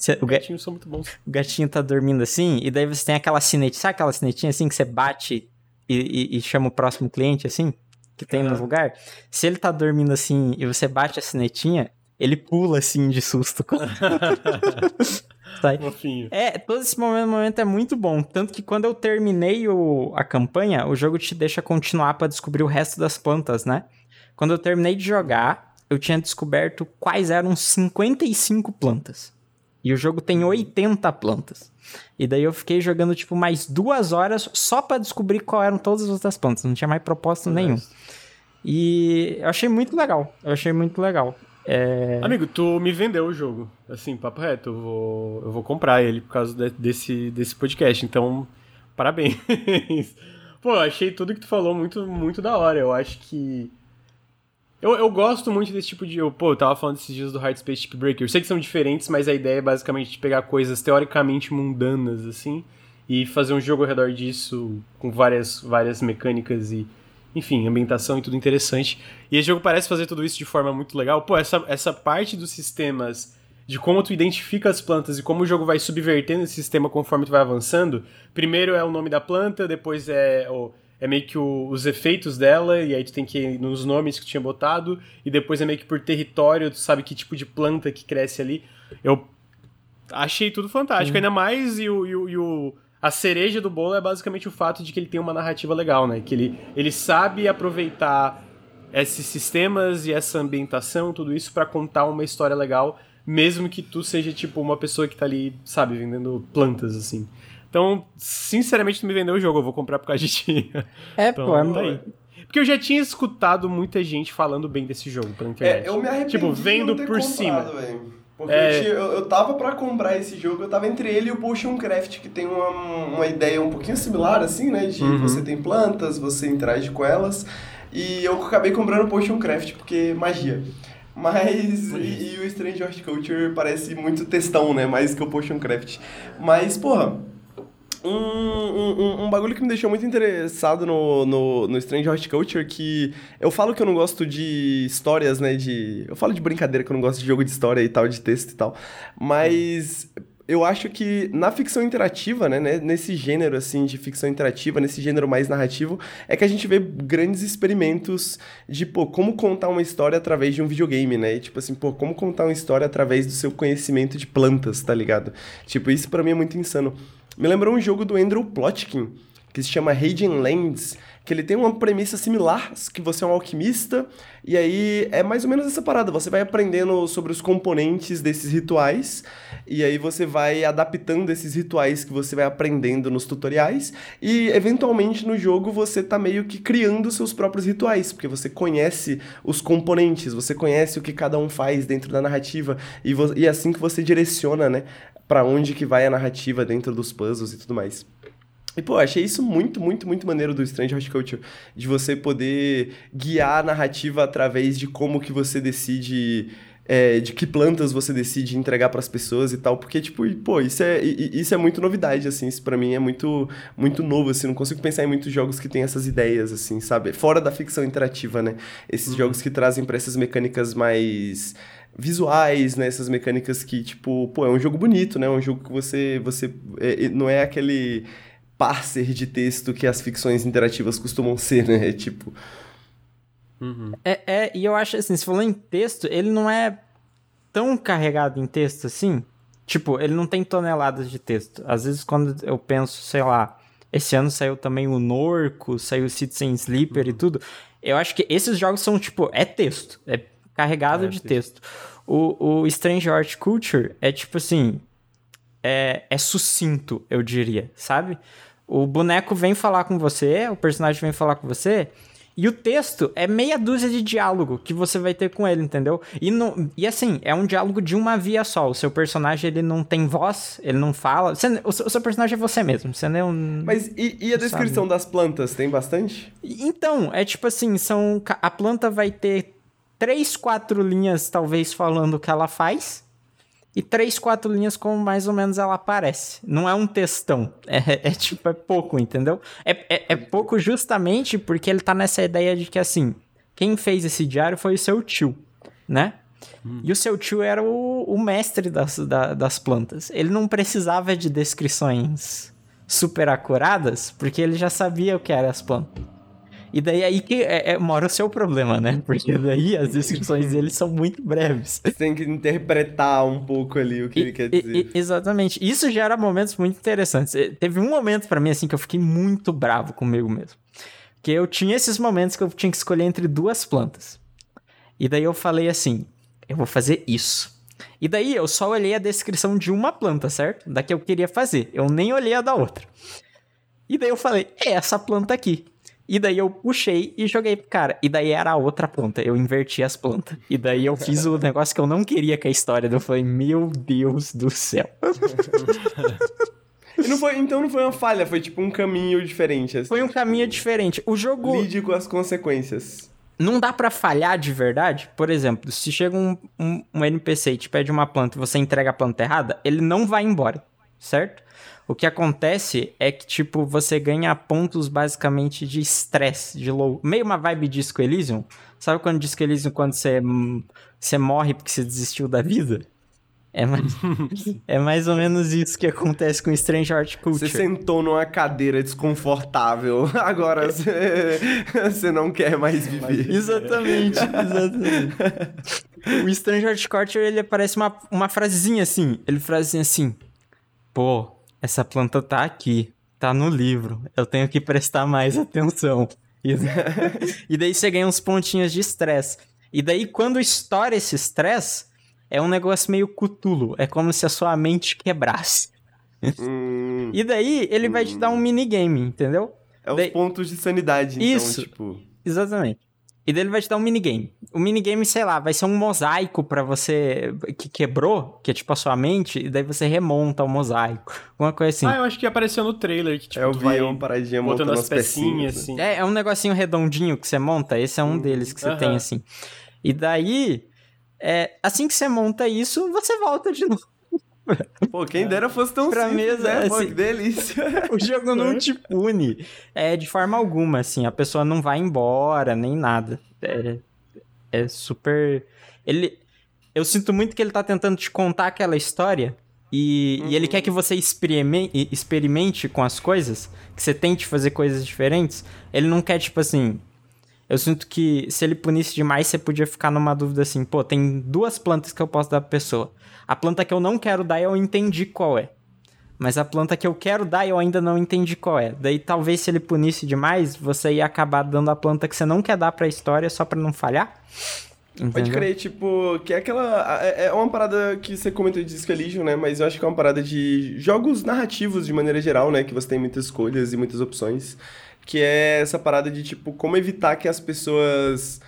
Cê, o gatinhos são muito bons. O gatinho tá dormindo assim, e daí você tem aquela sinete, sabe aquela sinetinha assim que você bate e, e, e chama o próximo cliente assim? Que tem no lugar? Se ele tá dormindo assim e você bate a sinetinha, ele pula assim de susto. [laughs] Sai. É, todo esse momento, momento, é muito bom. Tanto que quando eu terminei o, a campanha, o jogo te deixa continuar para descobrir o resto das plantas, né? Quando eu terminei de jogar, eu tinha descoberto quais eram 55 plantas. E o jogo tem 80 plantas. E daí eu fiquei jogando, tipo, mais duas horas só para descobrir qual eram todas as outras plantas. Não tinha mais propósito nenhum. E eu achei muito legal. Eu achei muito legal. É... Amigo, tu me vendeu o jogo. Assim, papo reto. Eu vou, eu vou comprar ele por causa de, desse, desse podcast. Então, parabéns. [laughs] Pô, achei tudo que tu falou muito, muito da hora. Eu acho que eu, eu gosto muito desse tipo de. Eu, pô, eu tava falando esses dias do Hard Space Chip Breaker. Eu sei que são diferentes, mas a ideia é basicamente de pegar coisas teoricamente mundanas, assim, e fazer um jogo ao redor disso com várias, várias mecânicas e, enfim, ambientação e tudo interessante. E esse jogo parece fazer tudo isso de forma muito legal. Pô, essa, essa parte dos sistemas de como tu identifica as plantas e como o jogo vai subvertendo esse sistema conforme tu vai avançando. Primeiro é o nome da planta, depois é o é meio que o, os efeitos dela, e aí tu tem que ir nos nomes que tu tinha botado, e depois é meio que por território, tu sabe que tipo de planta que cresce ali. Eu achei tudo fantástico, ainda mais e o, e o, e o, a cereja do bolo é basicamente o fato de que ele tem uma narrativa legal, né? Que ele, ele sabe aproveitar esses sistemas e essa ambientação, tudo isso para contar uma história legal, mesmo que tu seja tipo uma pessoa que tá ali, sabe, vendendo plantas assim. Então, sinceramente, tu me vendeu o jogo, eu vou comprar por causa de ti. É, então, pô, é aí. Porque eu já tinha escutado muita gente falando bem desse jogo pela internet. É, eu me arrependi Tipo, vendo por comprado, cima. Véio. Porque é... eu, eu, tava pra comprar esse jogo, eu tava entre ele e o Potion Craft, que tem uma, uma ideia um pouquinho similar, assim, né? De uhum. você tem plantas, você interage com elas. E eu acabei comprando o Potion Craft, porque magia. Mas. E, e, o Strange Horticulture parece muito textão, né? Mais que o Potion Craft. Mas, porra um, um, um, bagulho que me deixou muito interessado no, no, no Strange Horticulture, que eu falo que eu não gosto de histórias, né, de... Eu falo de brincadeira que eu não gosto de jogo de história e tal, de texto e tal, mas eu acho que na ficção interativa, né, nesse gênero assim de ficção interativa, nesse gênero mais narrativo, é que a gente vê grandes experimentos de, pô, como contar uma história através de um videogame, né? E, tipo assim, pô, como contar uma história através do seu conhecimento de plantas, tá ligado? Tipo, isso para mim é muito insano. Me lembrou um jogo do Andrew Plotkin, que se chama Raging Lands, que ele tem uma premissa similar, que você é um alquimista, e aí é mais ou menos essa parada, você vai aprendendo sobre os componentes desses rituais, e aí você vai adaptando esses rituais que você vai aprendendo nos tutoriais, e eventualmente no jogo você tá meio que criando seus próprios rituais, porque você conhece os componentes, você conhece o que cada um faz dentro da narrativa, e, e é assim que você direciona, né, para onde que vai a narrativa dentro dos puzzles e tudo mais. E, pô, achei isso muito, muito, muito maneiro do Strange Horticulture, de você poder guiar a narrativa através de como que você decide... É, de que plantas você decide entregar para as pessoas e tal, porque, tipo, pô, isso é, isso é muito novidade, assim, isso para mim é muito, muito novo, assim, não consigo pensar em muitos jogos que tem essas ideias, assim, sabe? Fora da ficção interativa, né? Esses uhum. jogos que trazem para essas mecânicas mais visuais, né? Essas mecânicas que, tipo, pô, é um jogo bonito, né? É um jogo que você, você é, não é aquele parser de texto que as ficções interativas costumam ser, né? É tipo. Uhum. É, é, e eu acho assim, se falou em texto, ele não é tão carregado em texto assim. Tipo, ele não tem toneladas de texto. Às vezes, quando eu penso, sei lá, esse ano saiu também o Norco, saiu o Citizen Sleeper uhum. e tudo. Eu acho que esses jogos são, tipo, é texto. É carregado é, de texto. O, o Strange Art Culture é tipo assim. É, é sucinto, eu diria, sabe? O boneco vem falar com você, o personagem vem falar com você, e o texto é meia dúzia de diálogo que você vai ter com ele, entendeu? E, não, e assim, é um diálogo de uma via só. O seu personagem, ele não tem voz, ele não fala. Você, o, seu personagem é você mesmo, você não... Mas e, e a descrição sabe? das plantas, tem bastante? Então, é tipo assim, são... A planta vai ter três, quatro linhas, talvez, falando o que ela faz e três, quatro linhas como mais ou menos ela aparece. Não é um textão. É, é tipo, é pouco, entendeu? É, é, é, pouco justamente porque ele tá nessa ideia de que, assim, quem fez esse diário foi o seu tio, né? Hum. E o seu tio era o, o mestre das, da, das plantas. Ele não precisava de descrições super acuradas, porque ele já sabia o que eram as plantas. E daí aí que é, é, mora o seu problema, né? Porque daí as descrições dele são muito breves. Você tem que interpretar um pouco ali o que e, ele quer dizer. E, exatamente. Isso gera momentos muito interessantes. Teve um momento para mim, assim, que eu fiquei muito bravo comigo mesmo. Que eu tinha esses momentos que eu tinha que escolher entre duas plantas. E daí eu falei assim: eu vou fazer isso. E daí eu só olhei a descrição de uma planta, certo? Da que eu queria fazer. Eu nem olhei a da outra. E daí eu falei: é essa planta aqui. E daí eu puxei e joguei pro cara. E daí era a outra planta. Eu inverti as plantas. E daí eu fiz o negócio que eu não queria com a história. Eu falei, meu Deus do céu. [laughs] Não foi, então não foi uma falha, foi tipo um caminho diferente. Assim, foi um caminho diferente. O jogo. Lide com as consequências. Não dá para falhar de verdade? Por exemplo, se chega um, um, um NPC e te pede uma planta e você entrega a planta errada, ele não vai embora, certo? O que acontece é que, tipo, você ganha pontos basicamente de estresse, de low. Meio uma vibe Disco Elysium. Sabe quando Disco Elysium, quando você, você morre porque você desistiu da vida? É mais, [laughs] é mais ou menos isso que acontece com Strange Art Culture. Você sentou numa cadeira desconfortável, [laughs] agora você, [laughs] você não quer mais viver. Exatamente, exatamente. o Strange Art Culture, ele parece uma, uma frasezinha assim. Ele frasezinha assim, pô, essa planta tá aqui, tá no livro, eu tenho que prestar mais atenção. E, [laughs] e daí você ganha uns pontinhos de estresse. E daí, quando estoura esse estresse, é um negócio meio cutulo. É como se a sua mente quebrasse. Hum, e daí, ele hum. vai te dar um hum. minigame, entendeu? É daí... os pontos de sanidade, então, Isso, tipo... exatamente. E daí ele vai te dar um minigame. O minigame, sei lá, vai ser um mosaico para você que quebrou, que é tipo a sua mente, e daí você remonta o mosaico. [laughs] Uma coisa assim. Ah, eu acho que apareceu no trailer que tipo, é, eu vi vai uma paradinha montando as pecinhas, assim. É, é um negocinho redondinho que você monta, esse é um hum, deles que você uh -huh. tem assim. E daí, é, assim que você monta isso, você volta de [laughs] novo. [laughs] Pô, quem dera fosse tão pra simples, mesa, né? Assim, Pô, que delícia. [laughs] o jogo não te pune. É, de forma alguma, assim. A pessoa não vai embora, nem nada. É, é super... Ele... Eu sinto muito que ele tá tentando te contar aquela história E, uhum. e ele quer que você experimente, experimente com as coisas, que você tente fazer coisas diferentes. Ele não quer, tipo assim. Eu sinto que se ele punisse demais, você podia ficar numa dúvida assim: pô, tem duas plantas que eu posso dar pra pessoa. A planta que eu não quero dar, eu entendi qual é. Mas a planta que eu quero dar, eu ainda não entendi qual é. Daí talvez se ele punisse demais, você ia acabar dando a planta que você não quer dar pra história só pra não falhar. Entendeu? Pode crer, tipo, que é aquela. É, é uma parada que você comentou de Disco Elysium, né? Mas eu acho que é uma parada de jogos narrativos de maneira geral, né? Que você tem muitas escolhas e muitas opções. Que é essa parada de, tipo, como evitar que as pessoas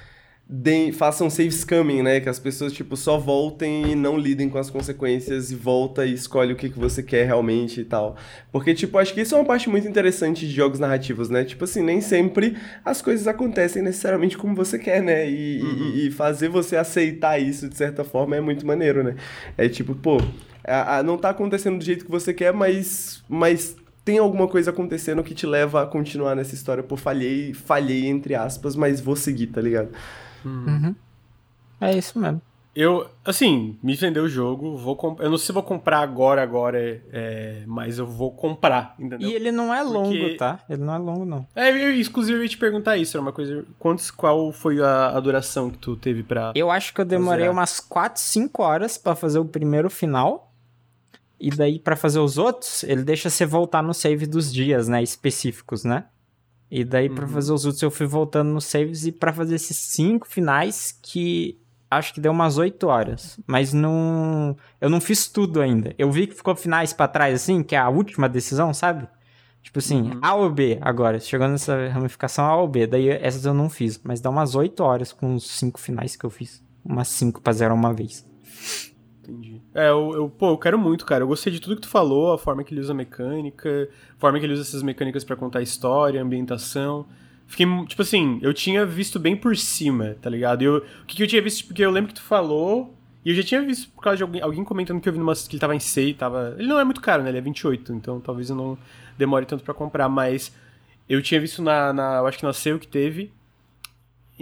deem, façam save scamming, né? Que as pessoas, tipo, só voltem e não lidem com as consequências e volta e escolhe o que, que você quer realmente e tal. Porque, tipo, acho que isso é uma parte muito interessante de jogos narrativos, né? Tipo assim, nem sempre as coisas acontecem necessariamente como você quer, né? E, uhum. e, e fazer você aceitar isso, de certa forma, é muito maneiro, né? É tipo, pô, a, a, não tá acontecendo do jeito que você quer, mas, mas tem alguma coisa acontecendo que te leva a continuar nessa história. Pô, falhei, falhei, entre aspas, mas vou seguir, tá ligado? Uhum. É isso mesmo. Eu, assim, me vendeu o jogo, vou Eu não sei se vou comprar agora, agora, é, mas eu vou comprar, entendeu? E ele não é longo, Porque... tá? Ele não é longo, não. É, eu inclusive ia te perguntar isso, era uma coisa. Quantos, qual foi a, a duração que tu teve pra. Eu acho que eu demorei umas 4, 5 horas para fazer o primeiro final. E daí, para fazer os outros, ele deixa você voltar no save dos dias, né? Específicos, né? E daí, uhum. pra fazer os outros, eu fui voltando nos saves e para fazer esses cinco finais que acho que deu umas oito horas. Mas não. Eu não fiz tudo ainda. Eu vi que ficou finais para trás, assim, que é a última decisão, sabe? Tipo assim, uhum. A ou B agora. Chegou nessa ramificação A ou B. Daí essas eu não fiz. Mas dá umas oito horas com os cinco finais que eu fiz. Umas cinco pra zerar uma vez. Entendi. É, eu, eu, pô, eu quero muito, cara. Eu gostei de tudo que tu falou, a forma que ele usa mecânica, a forma que ele usa essas mecânicas para contar a história, a ambientação. Fiquei, tipo assim, eu tinha visto bem por cima, tá ligado? Eu, o que, que eu tinha visto, porque eu lembro que tu falou, e eu já tinha visto por causa de alguém, alguém comentando que eu vi numa, que ele tava em 6, tava... Ele não é muito caro, né? Ele é 28, então talvez eu não demore tanto para comprar, mas eu tinha visto na, na, eu acho que na sale que teve,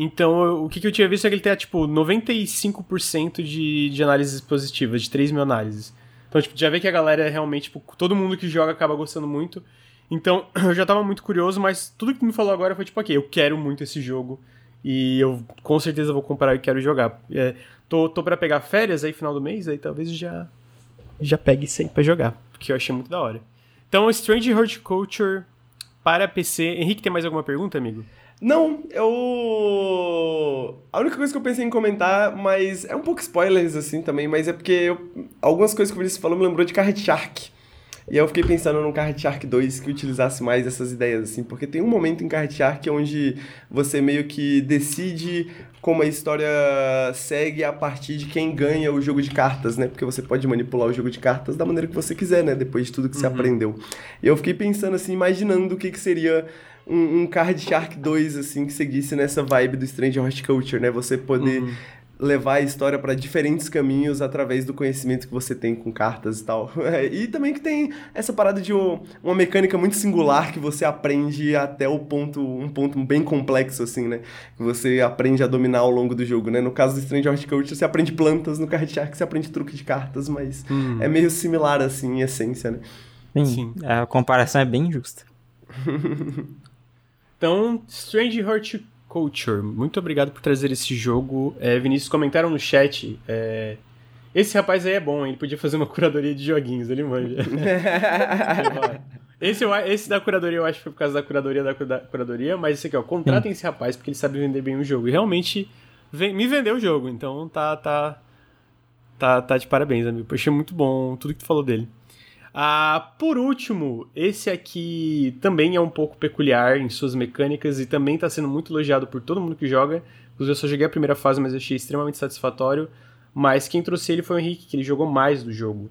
então, o que, que, eu tinha visto é que ele tem, tipo, 95% de, de análises positivas, de 3 mil análises. Então, tipo, já vê que a galera é realmente, tipo, todo mundo que joga acaba gostando muito. Então, [clears throat] eu já tava muito curioso, mas tudo que tu me falou agora foi, tipo, ok, eu quero muito esse jogo. E eu com certeza vou comprar e quero jogar. É, tô, tô pra pegar férias aí, final do mês, aí talvez já, já pegue isso aí pra jogar. Porque eu achei muito da hora. Então, Strange Horticulture para PC. Henrique, tem mais alguma pergunta, amigo? Não, eu. A única coisa que eu pensei em comentar, mas é um pouco spoilers assim também, mas é porque eu... algumas coisas que o Vinícius falou me lembrou de Carrot Shark. E aí eu fiquei pensando num Carrot Shark 2 que utilizasse mais essas ideias, assim, porque tem um momento em Carrot Shark onde você meio que decide como a história segue a partir de quem ganha o jogo de cartas, né? Porque você pode manipular o jogo de cartas da maneira que você quiser, né? Depois de tudo que uhum. você aprendeu. E eu fiquei pensando assim, imaginando o que, que seria um, um Card Shark 2, assim, que seguisse nessa vibe do Strange Horticulture, né? Você poder uhum. levar a história para diferentes caminhos através do conhecimento que você tem com cartas e tal. [laughs] e também que tem essa parada de uma mecânica muito singular que você aprende até o ponto, um ponto bem complexo, assim, né? Que você aprende a dominar ao longo do jogo, né? No caso do Strange Horticulture, você aprende plantas, no Card Shark você aprende truque de cartas, mas uhum. é meio similar, assim, em essência, né? Sim, Sim. a comparação é bem justa. [laughs] Então, Strange Horticulture, muito obrigado por trazer esse jogo. É, Vinícius, comentaram no chat. É, esse rapaz aí é bom, ele podia fazer uma curadoria de joguinhos, ele manja. [laughs] esse, esse da curadoria eu acho que foi por causa da curadoria da, da curadoria, mas esse aqui, ó, contratem esse rapaz porque ele sabe vender bem o jogo. E realmente vem, me vendeu o jogo, então tá, tá, tá, tá de parabéns, amigo. Eu achei muito bom tudo que tu falou dele. Ah, por último, esse aqui também é um pouco peculiar em suas mecânicas e também está sendo muito elogiado por todo mundo que joga. Inclusive, eu só joguei a primeira fase, mas achei extremamente satisfatório. Mas quem trouxe ele foi o Henrique, que ele jogou mais do jogo.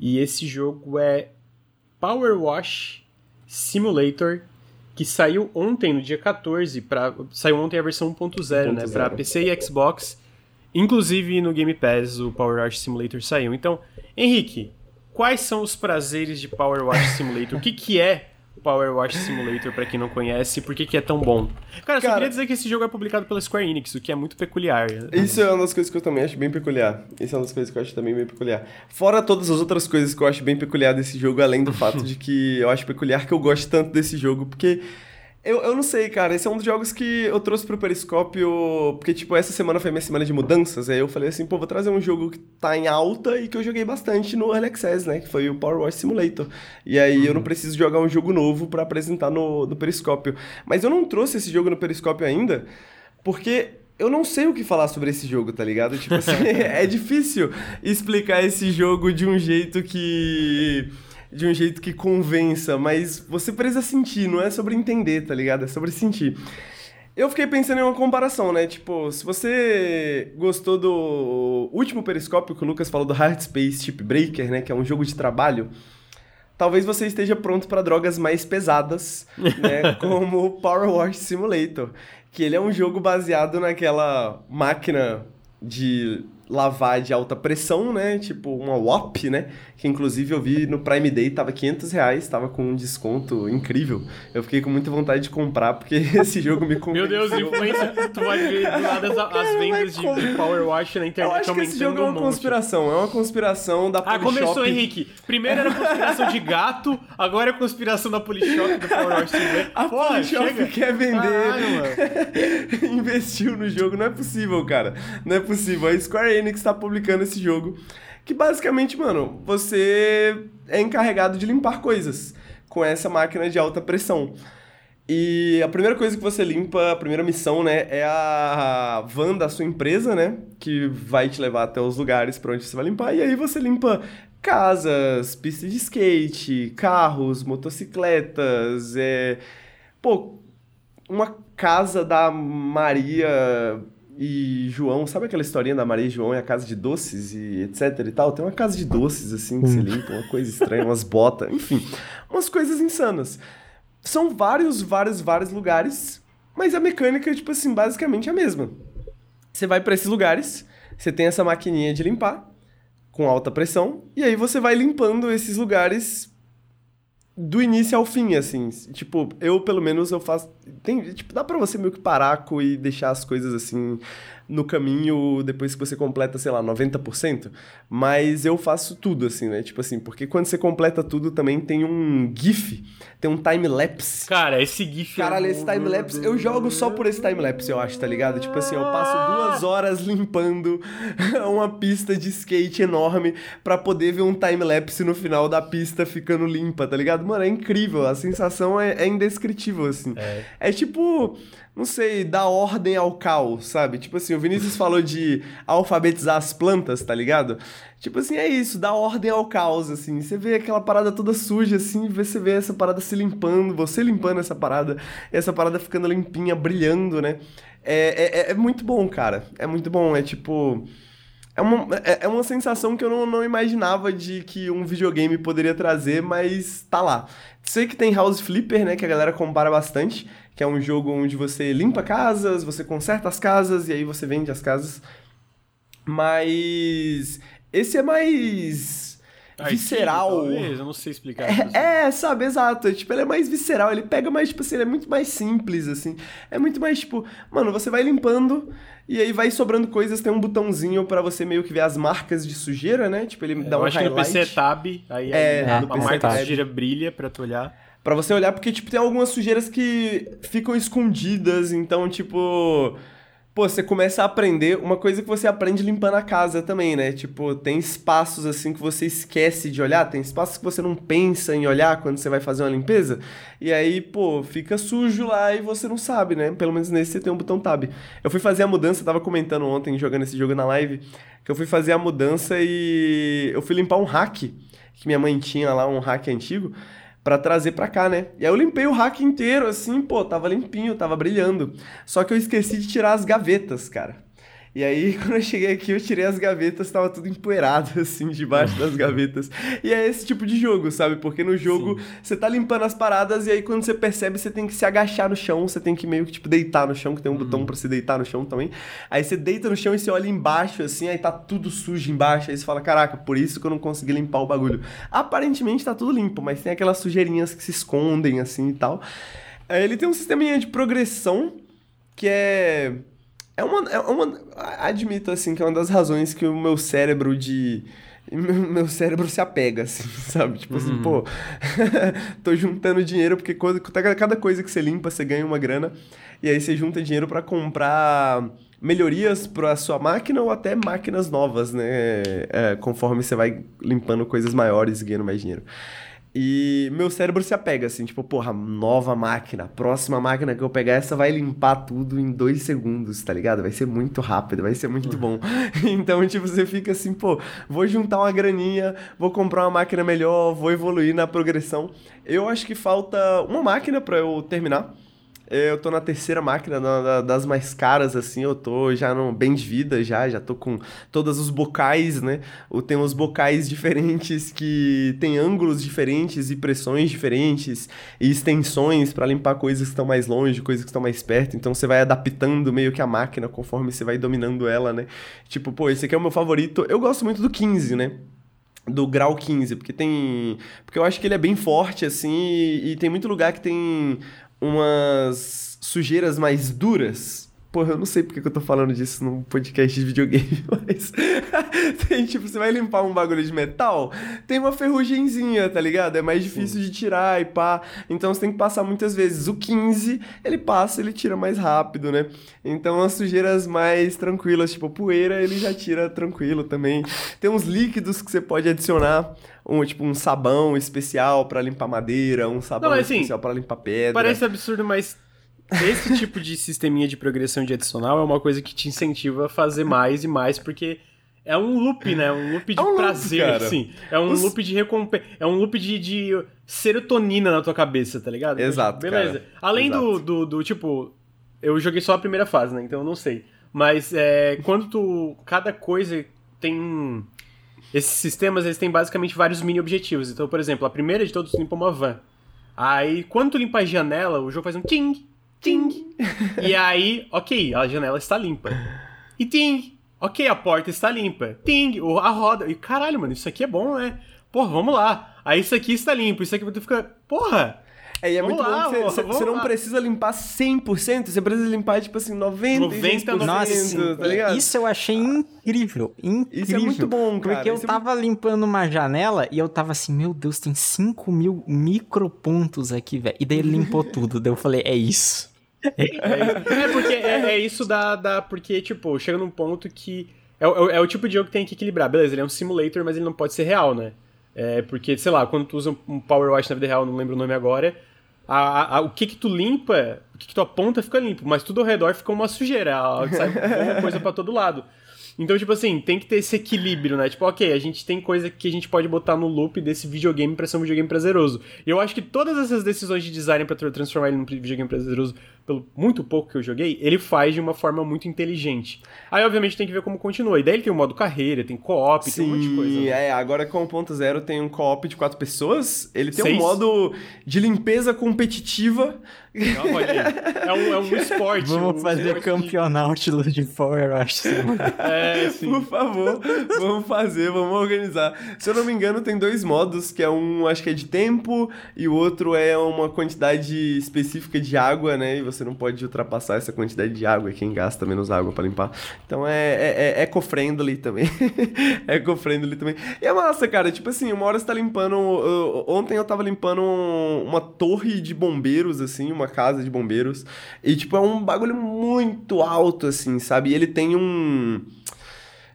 E esse jogo é Power Wash Simulator, que saiu ontem, no dia 14, pra, saiu ontem a versão 1.0, né, para PC e Xbox. Inclusive no Game Pass o Power Wash Simulator saiu. Então, Henrique, quais são os prazeres de Power Wash Simulator? o que, que é Power Wash Simulator para quem não conhece e por que, que é tão bom. Cara, eu só queria dizer que esse jogo é publicado pela Square Enix, o que é muito peculiar. Isso é uma das coisas que eu também acho bem peculiar. Isso é uma das coisas que eu acho também bem peculiar. Fora todas as outras coisas que eu acho bem peculiar desse jogo, além do fato [laughs] de que eu acho peculiar que eu gosto tanto desse jogo, porque eu, eu não sei, cara. Esse é um dos jogos que eu trouxe pro Periscópio. Porque, tipo, essa semana foi minha semana de mudanças. Aí eu falei assim, pô, vou trazer um jogo que tá em alta e que eu joguei bastante no Early Access, né? Que foi o Power Wash Simulator. E aí uhum. eu não uhum. preciso jogar um jogo novo para apresentar no, no Periscópio. Mas eu não trouxe esse jogo no Periscópio ainda, porque eu não sei o que falar sobre esse jogo, tá ligado? Tipo assim, [laughs] é difícil explicar esse jogo de um jeito que de um jeito que convença, mas você precisa sentir, não é sobre entender, tá ligado? É sobre sentir. Eu fiquei pensando em uma comparação, né? Tipo, se você gostou do último periscópio que o Lucas falou do Hard Space Chip Breaker, né? Que é um jogo de trabalho, talvez você esteja pronto para drogas mais pesadas, [laughs] né? como o Power Wash Simulator, que ele é um jogo baseado naquela máquina de lavar de alta pressão, né? Tipo uma WAP, né? Que inclusive eu vi no Prime Day, tava 500 reais, tava com um desconto incrível. Eu fiquei com muita vontade de comprar, porque [laughs] esse jogo me convenceu. Meu Deus, influência, tu vai ver do [laughs] lado as, as vendas de, de, Power Wash na internet Eu acho que esse jogo é uma um conspiração, é uma conspiração da Polishop. Ah, começou, Henrique. Primeiro era conspiração de gato, agora é conspiração da Polishop do Power Wash. [laughs] A Porra, Polishop chega. quer vender. Caralho, Investiu no jogo, não é possível, cara. Não é possível. A Square Enix tá publicando esse jogo. Que basicamente, mano, você é encarregado de limpar coisas com essa máquina de alta pressão. E a primeira coisa que você limpa, a primeira missão, né, é a van da sua empresa, né, que vai te levar até os lugares para onde você vai limpar. E aí você limpa casas, pistas de skate, carros, motocicletas, é... Pô, uma casa da Maria e João, sabe aquela historinha da Maria e João e a casa de doces e etc e tal? Tem uma casa de doces assim que hum. se limpa, uma coisa estranha, umas botas, enfim, umas coisas insanas. São vários, vários, vários lugares, mas a mecânica é, tipo assim, basicamente a mesma. Você vai para esses lugares, você tem essa maquininha de limpar com alta pressão, e aí você vai limpando esses lugares do início ao fim, assim. Tipo, eu pelo menos eu faço. Tem, tipo, dá pra você meio que parar e deixar as coisas assim no caminho depois que você completa, sei lá, 90%. Mas eu faço tudo, assim, né? Tipo assim, porque quando você completa tudo também tem um GIF, tem um time-lapse. Cara, esse GIF. Caralho, é esse time-lapse, eu jogo só por esse time-lapse, eu acho, tá ligado? Tipo assim, eu passo duas horas limpando [laughs] uma pista de skate enorme para poder ver um time-lapse no final da pista ficando limpa, tá ligado? Mano, é incrível, a sensação é, é indescritível, assim. É. é tipo não sei, dar ordem ao caos, sabe? Tipo assim, o Vinícius falou de alfabetizar as plantas, tá ligado? Tipo assim, é isso, dar ordem ao caos, assim. Você vê aquela parada toda suja, assim, você vê essa parada se limpando, você limpando essa parada, essa parada ficando limpinha, brilhando, né? É, é, é muito bom, cara. É muito bom, é tipo... É uma, é, é uma sensação que eu não, não imaginava de que um videogame poderia trazer, mas tá lá. Sei que tem House Flipper, né, que a galera compara bastante, que é um jogo onde você limpa casas, você conserta as casas e aí você vende as casas. Mas esse é mais visceral. talvez, eu não sei explicar. É, é, sabe, exato. Tipo, ele é mais visceral, ele pega mais, tipo assim, ele é muito mais simples, assim. É muito mais, tipo, mano, você vai limpando e aí vai sobrando coisas, tem um botãozinho para você meio que ver as marcas de sujeira, né? Tipo, ele é, dá um acho highlight. que no PC Tab, aí é, a, a marca de sujeira brilha pra tu olhar. Pra você olhar, porque, tipo, tem algumas sujeiras que ficam escondidas, então, tipo pô, você começa a aprender uma coisa que você aprende limpando a casa também, né? Tipo, tem espaços assim que você esquece de olhar, tem espaços que você não pensa em olhar quando você vai fazer uma limpeza, e aí, pô, fica sujo lá e você não sabe, né? Pelo menos nesse você tem um botão tab. Eu fui fazer a mudança, tava comentando ontem, jogando esse jogo na live, que eu fui fazer a mudança e eu fui limpar um hack que minha mãe tinha lá, um hack antigo para trazer para cá, né? E aí eu limpei o rack inteiro, assim, pô, tava limpinho, tava brilhando. Só que eu esqueci de tirar as gavetas, cara. E aí, [laughs] quando eu cheguei aqui, eu tirei as gavetas, tava tudo empoeirado, [laughs] assim, debaixo das gavetas. E é esse tipo de jogo, sabe? Porque no jogo, Sim. você tá limpando as paradas e aí quando você percebe, você tem que se agachar no chão, você tem que meio que, tipo, deitar no chão, que tem um uhum. botão para se deitar no chão também. Aí você deita no chão e você olha embaixo, assim, aí tá tudo sujo embaixo. Aí você fala, caraca, por isso que eu não consegui limpar o bagulho. Aparentemente tá tudo limpo, mas tem aquelas sujeirinhas que se escondem, assim, e tal. Aí ele tem um sisteminha de progressão que é é uma, é uma. Admito, assim, que é uma das razões que o meu cérebro de. Meu cérebro se apega, assim, [laughs] sabe? Tipo assim, uhum. pô, [laughs] tô juntando dinheiro porque cada coisa que você limpa, você ganha uma grana. E aí você junta dinheiro para comprar melhorias para sua máquina ou até máquinas novas, né? É, conforme você vai limpando coisas maiores e ganhando mais dinheiro. E meu cérebro se apega, assim, tipo, porra, nova máquina, próxima máquina que eu pegar, essa vai limpar tudo em dois segundos, tá ligado? Vai ser muito rápido, vai ser muito bom. [laughs] então, tipo, você fica assim, pô, vou juntar uma graninha, vou comprar uma máquina melhor, vou evoluir na progressão. Eu acho que falta uma máquina para eu terminar. Eu tô na terceira máquina, na, das mais caras, assim, eu tô já no bem de vida, já, já tô com todos os bocais, né? Tem uns bocais diferentes que tem ângulos diferentes e pressões diferentes e extensões para limpar coisas que estão mais longe, coisas que estão mais perto, então você vai adaptando meio que a máquina conforme você vai dominando ela, né? Tipo, pô, esse aqui é o meu favorito. Eu gosto muito do 15, né? do grau 15, porque tem. Porque eu acho que ele é bem forte, assim, e, e tem muito lugar que tem umas sujeiras mais duras. Porra, eu não sei porque que eu tô falando disso num podcast de videogame, [laughs] mas. [laughs] tem, tipo, você vai limpar um bagulho de metal, tem uma ferrugemzinha, tá ligado? É mais difícil Sim. de tirar e pá. Então você tem que passar muitas vezes. O 15, ele passa, ele tira mais rápido, né? Então as sujeiras mais tranquilas, tipo poeira, ele já tira tranquilo também. Tem uns líquidos que você pode adicionar um tipo um sabão especial para limpar madeira, um sabão não, assim, especial para limpar pedra. Parece absurdo, mas esse tipo de sisteminha de progressão de adicional é uma coisa que te incentiva a fazer mais e mais, porque é um loop, né? Um loop de é um prazer, loop, assim. É um Os... loop de recompensa. É um loop de, de, serotonina na tua cabeça, tá ligado? Exato. Beleza. Cara. Além Exato. Do, do, do, tipo. Eu joguei só a primeira fase, né? Então eu não sei. Mas é, quando tu. Cada coisa tem. Esses sistemas, eles têm basicamente vários mini objetivos. Então, por exemplo, a primeira de todos, limpa uma van. Aí, quando tu limpa a janela, o jogo faz um ting, ting. e aí, ok, a janela está limpa. E ting, ok, a porta está limpa. Ting, a roda. E caralho, mano, isso aqui é bom, né? Porra, vamos lá. Aí isso aqui está limpo, isso aqui tu fica. Porra! É, e é vamos muito lá, bom que você, você não precisa limpar 100%, você precisa limpar, tipo assim, 90%. 90 Nossa, tá ligado? Isso eu achei incrível, incrível. Isso é muito bom, cara. Porque eu isso tava é muito... limpando uma janela e eu tava assim, meu Deus, tem 5 mil micropontos aqui, velho. E daí ele limpou tudo. daí eu falei, é isso. É, é porque é, é, isso da, da. Porque, tipo, chega num ponto que. É, é, é, o tipo de jogo que tem que equilibrar. Beleza, ele é um simulator, mas ele não pode ser real, né? É, porque, sei lá, quando tu usa um Power Wash na vida real, não lembro o nome agora, a, a, o que que tu limpa, o que que tu aponta fica limpo, mas tudo ao redor fica uma sujeira, sai uma coisa para todo lado. Então, tipo assim, tem que ter esse equilíbrio, né? Tipo, ok, a gente tem coisa que a gente pode botar no loop desse videogame pra ser um videogame prazeroso. E eu acho que todas essas decisões de design pra transformar ele num videogame prazeroso, pelo muito pouco que eu joguei, ele faz de uma forma muito inteligente. Aí, obviamente, tem que ver como continua. E daí ele tem o modo carreira, tem co-op, tem um monte de coisa. Né? é. Agora com o ponto zero tem um co-op de quatro pessoas. Ele tem Seis? um modo de limpeza competitiva olha aí. É um, é um [laughs] esporte. Vamos um fazer esporte campeonato de Power, acho. É, sim. Por favor, vamos fazer, vamos organizar. Se eu não me engano, tem dois modos, que é um, acho que é de tempo, e o outro é uma quantidade específica de água, né? E você não pode ultrapassar essa quantidade de água, quem gasta menos água para limpar. Então é, é, é eco-friendly também. [laughs] eco-friendly também. E é massa, cara. Tipo assim, uma hora você tá limpando. Ontem eu tava limpando uma torre de bombeiros, assim, uma uma casa de bombeiros. E, tipo, é um bagulho muito alto, assim, sabe? E ele tem um.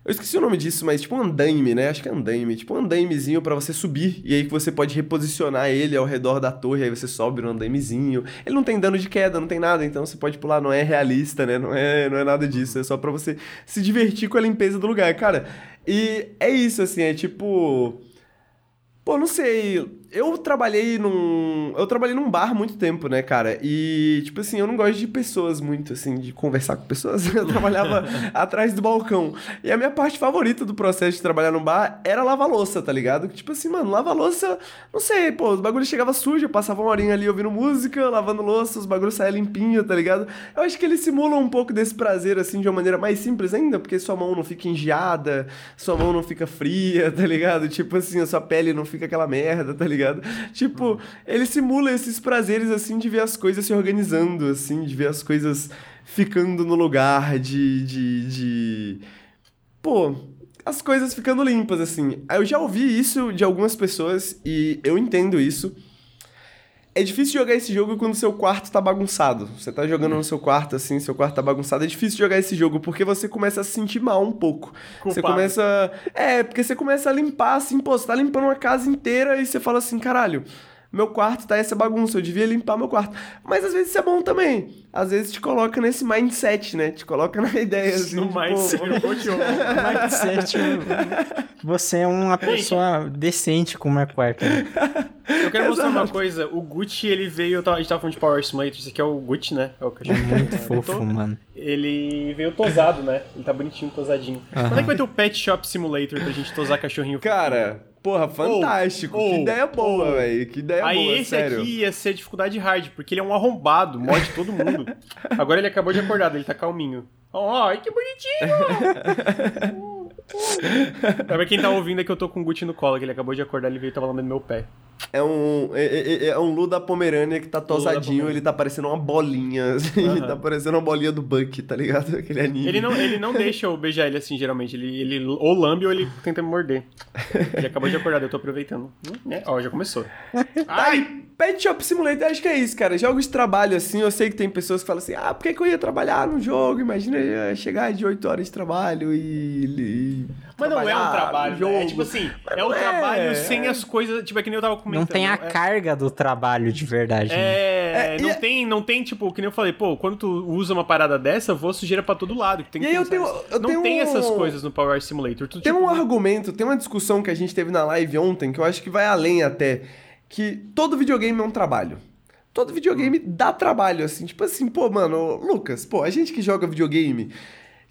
Eu esqueci o nome disso, mas tipo um andaime, né? Acho que é andaime. Tipo um andaimezinho para você subir. E aí que você pode reposicionar ele ao redor da torre. Aí você sobe no andaimezinho. Ele não tem dano de queda, não tem nada. Então você pode pular. Não é realista, né? Não é, não é nada disso. É só para você se divertir com a limpeza do lugar. Cara, e é isso, assim. É tipo. Pô, não sei eu trabalhei num. Eu trabalhei num bar muito tempo, né, cara? E, tipo assim, eu não gosto de pessoas muito, assim, de conversar com pessoas. [laughs] Eu trabalhava [laughs] atrás do balcão. E a minha parte favorita do processo de trabalhar num bar era lavar louça, tá ligado? Tipo assim, mano, lavar louça, não sei, pô, os bagulhos chegavam sujos, eu passava uma horinha ali ouvindo música, lavando louça, os bagulhos saiam limpinho, tá ligado? Eu acho que eles simulam um pouco desse prazer, assim, de uma maneira mais simples ainda, porque sua mão não fica engiada, sua mão não fica fria, [laughs] tá ligado? Tipo assim, a sua pele não fica aquela merda, tá ligado? Tipo, ele simula esses prazeres, assim, de ver as coisas se organizando, assim, de ver as coisas ficando no lugar, de. de, de... Pô, as coisas ficando limpas, assim. Eu já ouvi isso de algumas pessoas e eu entendo isso. É difícil jogar esse jogo quando seu quarto tá bagunçado. Você tá jogando no seu quarto, assim, seu quarto tá bagunçado. É difícil jogar esse jogo porque você começa a se sentir mal um pouco. Culpado. Você começa. É, porque você começa a limpar, assim, pô, você tá limpando uma casa inteira e você fala assim, caralho meu quarto tá essa bagunça, eu devia limpar meu quarto. Mas às vezes isso é bom também. Às vezes te coloca nesse mindset, né? Te coloca na [laughs] ideia assim. No tipo, mindset. [laughs] mindset. Você é uma pessoa decente com o meu quarto. Né? Eu quero mostrar uma coisa. O Gucci, ele veio. A gente tava falando de Power Simulator. Esse aqui é o Gucci, né? É o cachorro. Muito fofo, mano. Ele veio tosado, né? Ele tá bonitinho, tosadinho. Quando é que vai ter o Pet Shop Simulator pra gente tosar cachorrinho? Cara. Porra, fantástico. Oh, que ideia boa, oh. velho. Que ideia Aí boa, esse sério. aqui ia ser dificuldade hard, porque ele é um arrombado, morde todo mundo. [laughs] Agora ele acabou de acordar, ele tá calminho. Ai, que bonitinho! [laughs] pra quem tá ouvindo é que eu tô com o Gucci no colo, que ele acabou de acordar, ele veio e tava lambendo meu pé. É um, é, é, é um Lu da Pomerânia que tá tosadinho, ele tá parecendo uma bolinha, assim, uhum. tá parecendo uma bolinha do Buck, tá ligado? Aquele anime. Ele não, ele não deixa eu beijar ele assim, geralmente, ele, ele ou lambe ou ele tenta me morder. Ele acabou de acordar, eu tô aproveitando. É, ó, já começou. [laughs] Ai! Pet Shop Simulator, acho que é isso, cara. Jogos de trabalho, assim, eu sei que tem pessoas que falam assim, ah, por que, que eu ia trabalhar no jogo? Imagina chegar de 8 horas de trabalho e... e mas não é um trabalho, jogo. Né? É tipo assim, é o é. trabalho sem as coisas, tipo, é que nem eu tava comentando. Não tem a é... carga do trabalho de verdade. Né? É, é não, tem, não tem, tipo, que nem eu falei, pô, quando tu usa uma parada dessa, voa sujeira pra todo lado. Tem e aí eu tenho, eu não tenho tem um... essas coisas no Power Simulator. Tu, tem tipo... um argumento, tem uma discussão que a gente teve na live ontem, que eu acho que vai além até, que todo videogame é um trabalho todo videogame dá trabalho, assim. Tipo assim, pô, mano, Lucas, pô, a gente que joga videogame,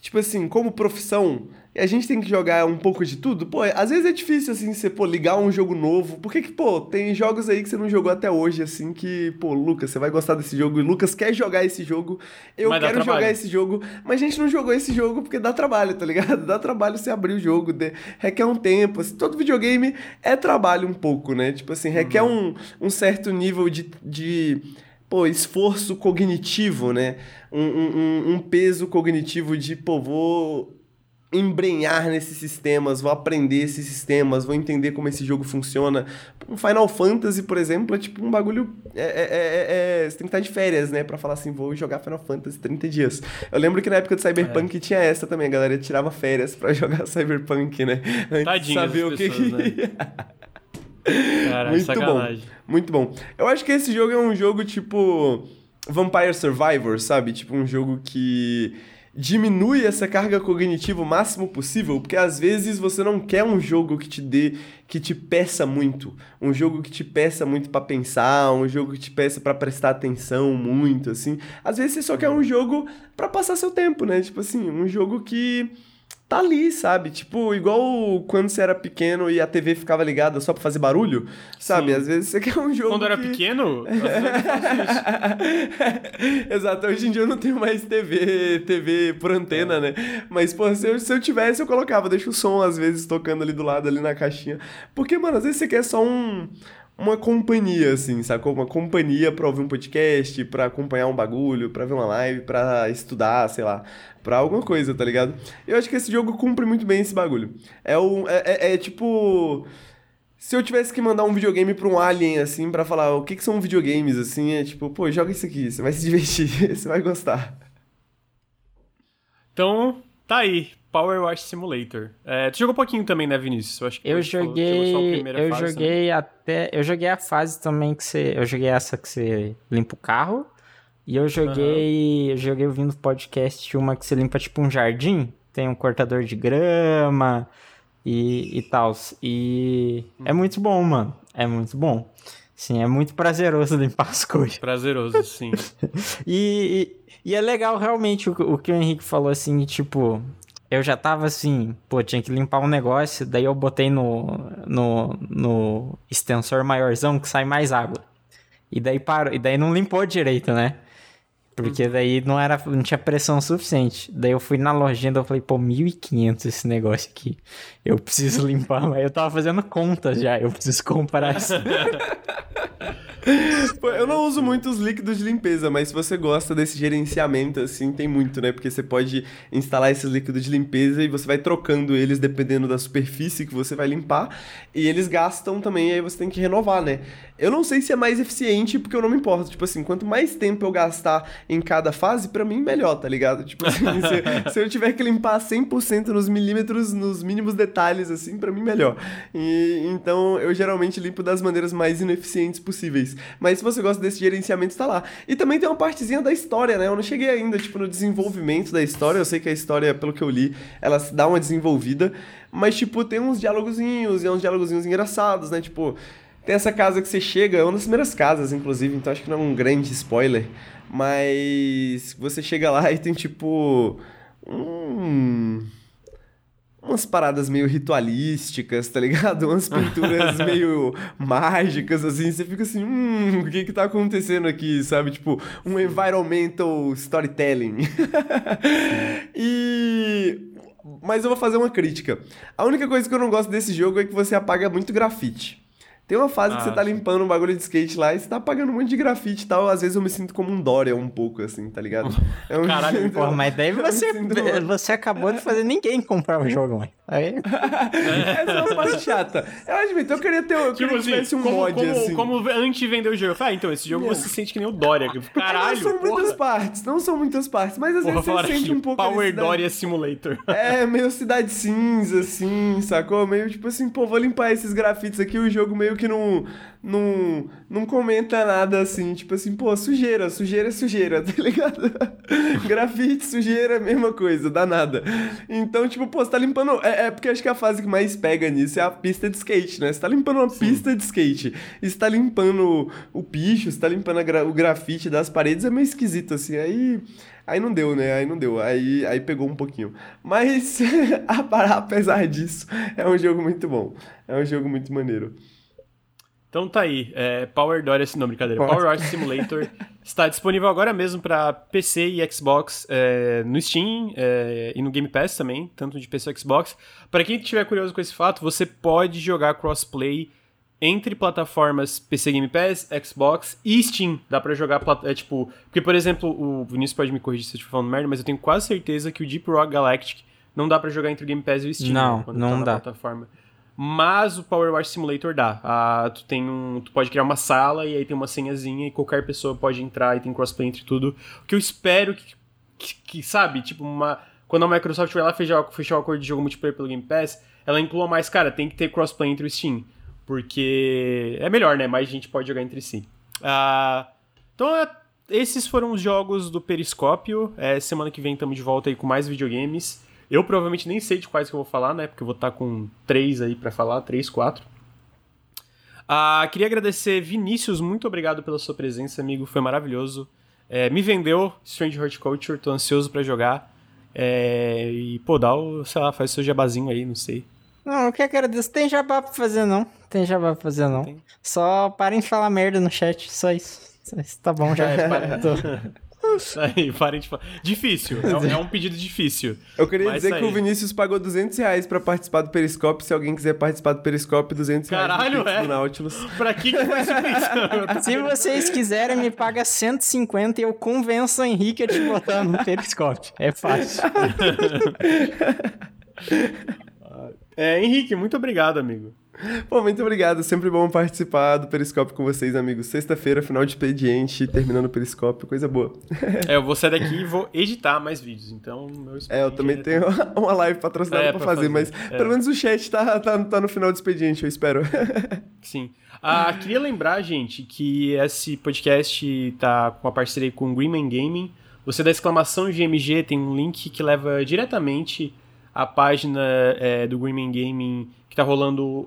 tipo assim, como profissão, e a gente tem que jogar um pouco de tudo, pô, às vezes é difícil, assim, você, pô, ligar um jogo novo. Por que que, pô, tem jogos aí que você não jogou até hoje, assim, que, pô, Lucas, você vai gostar desse jogo, e Lucas quer jogar esse jogo, eu mas quero jogar esse jogo, mas a gente não jogou esse jogo porque dá trabalho, tá ligado? Dá trabalho você abrir o jogo, de, requer um tempo, assim, todo videogame é trabalho um pouco, né? Tipo assim, requer uhum. um, um certo nível de, de pô, esforço cognitivo, né? Um, um, um, peso cognitivo de, pô, vou embrenhar nesses sistemas, vou aprender esses sistemas, vou entender como esse jogo funciona. Um Final Fantasy, por exemplo, é tipo um bagulho. É, é, é, é você tem que estar de férias, né? Pra falar assim, vou jogar Final Fantasy 30 dias. Eu lembro que na época do Cyberpunk é. tinha essa também, a galera tirava férias pra [laughs] jogar Cyberpunk, né? Antes Tadinho saber o que. Pessoas, né? [laughs] Cara, Muito sacanagem. bom. Muito bom. Eu acho que esse jogo é um jogo tipo. Vampire Survivor, sabe? Tipo um jogo que diminui essa carga cognitiva o máximo possível, porque às vezes você não quer um jogo que te dê, que te peça muito, um jogo que te peça muito para pensar, um jogo que te peça para prestar atenção muito, assim. Às vezes você só quer um jogo para passar seu tempo, né? Tipo assim, um jogo que tá ali, sabe? Tipo, igual quando você era pequeno e a TV ficava ligada só pra fazer barulho, sabe? Sim. Às vezes você [laughs] quer um jogo. Quando que... era pequeno? [laughs] [laughs] Exato, hoje em dia eu não tenho mais TV, TV por antena, é. né? Mas, pô, se eu, se eu tivesse, eu colocava, deixa o som às vezes tocando ali do lado, ali na caixinha. Porque, mano, às vezes você quer só um uma companhia, assim, sacou? Uma companhia pra ouvir um podcast, pra acompanhar um bagulho, pra ver uma live, pra estudar, sei lá, pra alguma coisa, tá ligado? Eu acho que esse jogo cumpre muito bem esse bagulho. É, um, é, é, é tipo. Se eu tivesse que mandar um videogame pra um alien, assim, pra falar o que, que são videogames, assim, é tipo, pô, joga isso aqui, você vai se [laughs] divertir, você vai gostar. Então, tá aí. Power Wash Simulator. É, tu jogou um pouquinho também, né, Vinícius? Eu, acho que eu joguei. eu fase, joguei até. Eu joguei a fase também que você. Eu joguei essa que você limpa o carro. E eu joguei. Uhum. Eu joguei ouvindo podcast uma que você limpa tipo um jardim. Tem um cortador de grama. e, e tal. E é muito bom, mano. É muito bom. Sim, é muito prazeroso [laughs] limpar as coisas. Prazeroso, sim. [laughs] e, e, e, é legal realmente o, o que o Henrique falou, assim, tipo, eu já tava assim, pô, tinha que limpar um negócio, daí eu botei no, no, no extensor maiorzão que sai mais água. E daí parou, e daí não limpou direito, né? Porque uhum. daí não era, não tinha pressão suficiente. Daí eu fui na lojinha e falei, pô, 1.500 esse negócio aqui. Eu preciso limpar, [laughs] mas eu tava fazendo contas já, eu preciso comprar isso. [laughs] eu não uso muito os líquidos de limpeza, mas se você gosta desse gerenciamento, assim, tem muito, né? Porque você pode instalar esses líquidos de limpeza e você vai trocando eles dependendo da superfície que você vai limpar. E eles gastam também, aí você tem que renovar, né? Eu não sei se é mais eficiente, porque eu não me importo. Tipo assim, quanto mais tempo eu gastar em cada fase, para mim, melhor, tá ligado? Tipo assim, [laughs] se, se, eu tiver que limpar 100% nos milímetros, nos mínimos detalhes, assim, para mim, melhor. E, então, eu geralmente limpo das maneiras mais ineficientes possíveis. Mas se você gosta desse gerenciamento, está lá. E também tem uma partezinha da história, né? Eu não cheguei ainda, tipo, no desenvolvimento da história. Eu sei que a história, pelo que eu li, ela dá uma desenvolvida. Mas, tipo, tem uns diálogozinhos e uns diálogozinhos engraçados, né? Tipo tem essa casa que você chega, é uma das primeiras casas, inclusive, então acho que não é um grande spoiler. Mas você chega lá e tem tipo. Um, umas paradas meio ritualísticas, tá ligado? Umas pinturas [laughs] meio mágicas, assim. Você fica assim, hum, o que que tá acontecendo aqui, sabe? Tipo, um environmental storytelling. [laughs] e. Mas eu vou fazer uma crítica. A única coisa que eu não gosto desse jogo é que você apaga muito grafite. Tem uma fase ah, que você tá limpando um bagulho de skate lá e você tá apagando um monte de grafite e tal. Às vezes eu me sinto como um Dória um pouco, assim, tá ligado? [laughs] É um... Caralho, porra, mas daí [laughs] você, você acabou de fazer ninguém comprar o jogo, mano. Aí... [laughs] Essa é uma parte chata. Eu admito, eu queria ter eu tipo queria assim, tivesse um como, mod, como, assim. Como antes de vender o jogo. Ah, então, esse jogo você sente que nem o Dória. Caralho, Não são porra. muitas partes, não são muitas partes, mas às porra, vezes você sente um pouco... Power Dória Simulator. É, meio cidade cinza, assim, sacou? Meio tipo assim, pô, vou limpar esses grafites aqui, o jogo meio que não não, não comenta nada assim, tipo assim, pô, sujeira, sujeira é sujeira, [laughs] tá ligado? Grafite, sujeira, mesma coisa, dá nada. Então, tipo, pô, você tá limpando. É, é, porque acho que a fase que mais pega nisso é a pista de skate, né? Você tá limpando uma Sim. pista de skate e você tá limpando o picho, você tá limpando gra o grafite das paredes, é meio esquisito, assim. Aí. Aí não deu, né? Aí não deu. Aí, aí pegou um pouquinho. Mas, [laughs] apesar disso, é um jogo muito bom. É um jogo muito maneiro. Então tá aí, é, Power Doris, não, brincadeira, Power Wash Simulator [laughs] está disponível agora mesmo para PC e Xbox é, no Steam é, e no Game Pass também, tanto de PC e Xbox. Para quem estiver curioso com esse fato, você pode jogar crossplay entre plataformas PC Game Pass, Xbox e Steam. Dá para jogar, é, tipo, porque por exemplo, o Vinícius pode me corrigir se eu estiver falando merda, mas eu tenho quase certeza que o Deep Rock Galactic não dá para jogar entre o Game Pass e o Steam. Não, né, não tá dá. Plataforma. Mas o Power Wash Simulator dá. Ah, tu tem um, tu pode criar uma sala e aí tem uma senhazinha e qualquer pessoa pode entrar e tem crossplay entre tudo. O que eu espero que, que, que sabe, tipo uma quando a Microsoft vai lá fechar, fechar o acordo de jogo multiplayer pelo Game Pass, ela inclua mais, cara, tem que ter crossplay entre o Steam, porque é melhor, né? Mais gente pode jogar entre si. Ah, então, é, esses foram os jogos do Periscópio. É, semana que vem estamos de volta aí com mais videogames. Eu provavelmente nem sei de quais que eu vou falar, né? Porque eu vou estar com três aí para falar, três, quatro. Ah, queria agradecer Vinícius, muito obrigado pela sua presença, amigo, foi maravilhoso. É, me vendeu Strange Horticulture, tô ansioso para jogar. É, e, pô, dá o, sei lá, faz seu jabazinho aí, não sei. Não, o que agradeço. Tem jabá pra fazer, não. Tem jabá pra fazer, não. Tem. Só parem de falar merda no chat, só isso. Isso tá bom já. [laughs] É, [laughs] Aí, parem de falar. Difícil, é, é, um pedido difícil. Eu queria dizer aí... que o Vinícius pagou 200 reais pra participar do Periscope. Se alguém quiser participar do Periscope, 200 reais. Caralho, é? Nautilus. pra que que foi isso? [laughs] Se vocês quiserem, me paga 150 e eu convenço o Henrique a te botar no Periscope. É fácil. [laughs] é, Henrique, muito obrigado, amigo. [laughs] Pô, muito obrigado. Sempre bom participar do Periscópio com vocês, amigos. Sexta-feira, final de expediente, terminando o Periscópio, coisa boa. [laughs] É, eu vou sair daqui e vou editar mais vídeos, então meu É, eu também é tenho [laughs] uma live patrocinada é, pra, pra fazer, fazer, mas é. pelo menos o chat tá, tá, tá no final do expediente, eu espero. Sim. Ah, queria lembrar, gente, que esse podcast tá com a parceria com o Greenman Gaming. Você dá exclamação GMG tem um link que leva diretamente a página é, do Greenman Gaming, que tá rolando o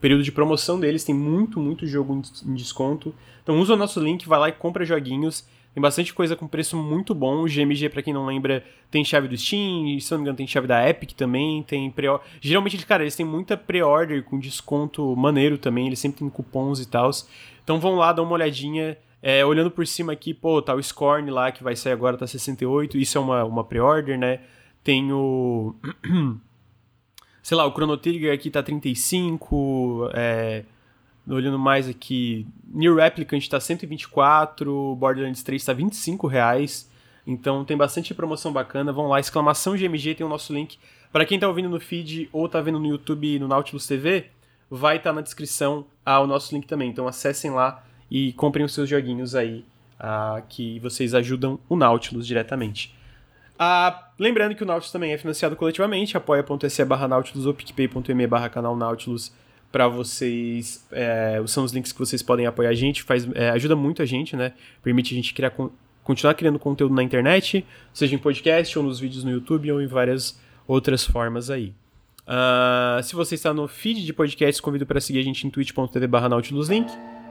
período de promoção deles, tem muito, muito jogo em desconto. Então usa o nosso link, vai lá e compra joguinhos. Tem bastante coisa com preço muito bom. O GMG, para quem não lembra, tem chave do Steam, se não me engano, tem chave da Epic também, tem Geralmente, cara, eles têm muita pre-order com desconto maneiro também, eles sempre têm cupons e tal. Então vão lá, dá uma olhadinha. É, olhando por cima aqui, pô, tá o Scorn lá, que vai sair agora, tá 68, isso é uma, uma pre-order, né? Tem o... [clears throat] sei lá, o Chrono Trigger aqui tá 35, é olhando mais aqui, New Replicant está 124, Borderlands 3 está 25 reais. Então tem bastante promoção bacana. Vão lá, exclamação GMG, tem o nosso link. Para quem está ouvindo no feed ou está vendo no YouTube no Nautilus TV, vai estar tá na descrição ah, o nosso link também. Então acessem lá e comprem os seus joguinhos aí, ah, que vocês ajudam o Nautilus diretamente. Ah, lembrando que o Nautilus também é financiado coletivamente, apoia.se barra Nautilus ou picpay.me barra canal Nautilus para vocês. É, são os links que vocês podem apoiar a gente, faz, é, ajuda muito a gente, né? Permite a gente criar, continuar criando conteúdo na internet, seja em podcast ou nos vídeos no YouTube ou em várias outras formas aí. Uh, se você está no feed de podcast, convido para seguir a gente em twitch.tv barra.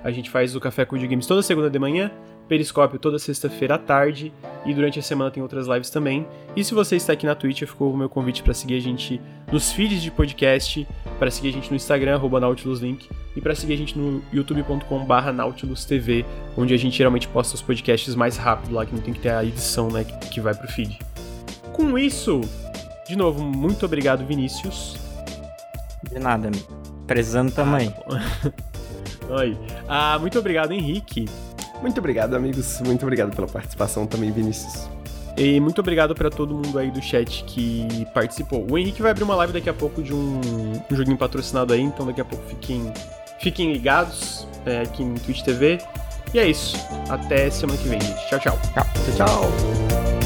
A gente faz o Café com Games toda segunda de manhã, Periscópio toda sexta-feira à tarde e durante a semana tem outras lives também. E se você está aqui na Twitch, ficou o meu convite para seguir a gente nos feeds de podcast, para seguir a gente no Instagram, NautilusLink, e para seguir a gente no youtube.com.br NautilusTV, onde a gente geralmente posta os podcasts mais rápido lá, que não tem que ter a edição né, que, vai pro feed. Com isso, de novo, muito obrigado, Vinícius. De nada, amigo. Prezando também. [laughs] Oi. Ah, muito obrigado, Henrique. Muito obrigado, amigos. Muito obrigado pela participação também, Vinícius. E muito obrigado para todo mundo aí do chat que participou. O Henrique vai abrir uma live daqui a pouco de um, um joguinho patrocinado aí, então daqui a pouco fiquem, fiquem ligados é, aqui no Twitch TV. E é isso. Até semana que vem, gente. Tchau, tchau. Tchau. tchau.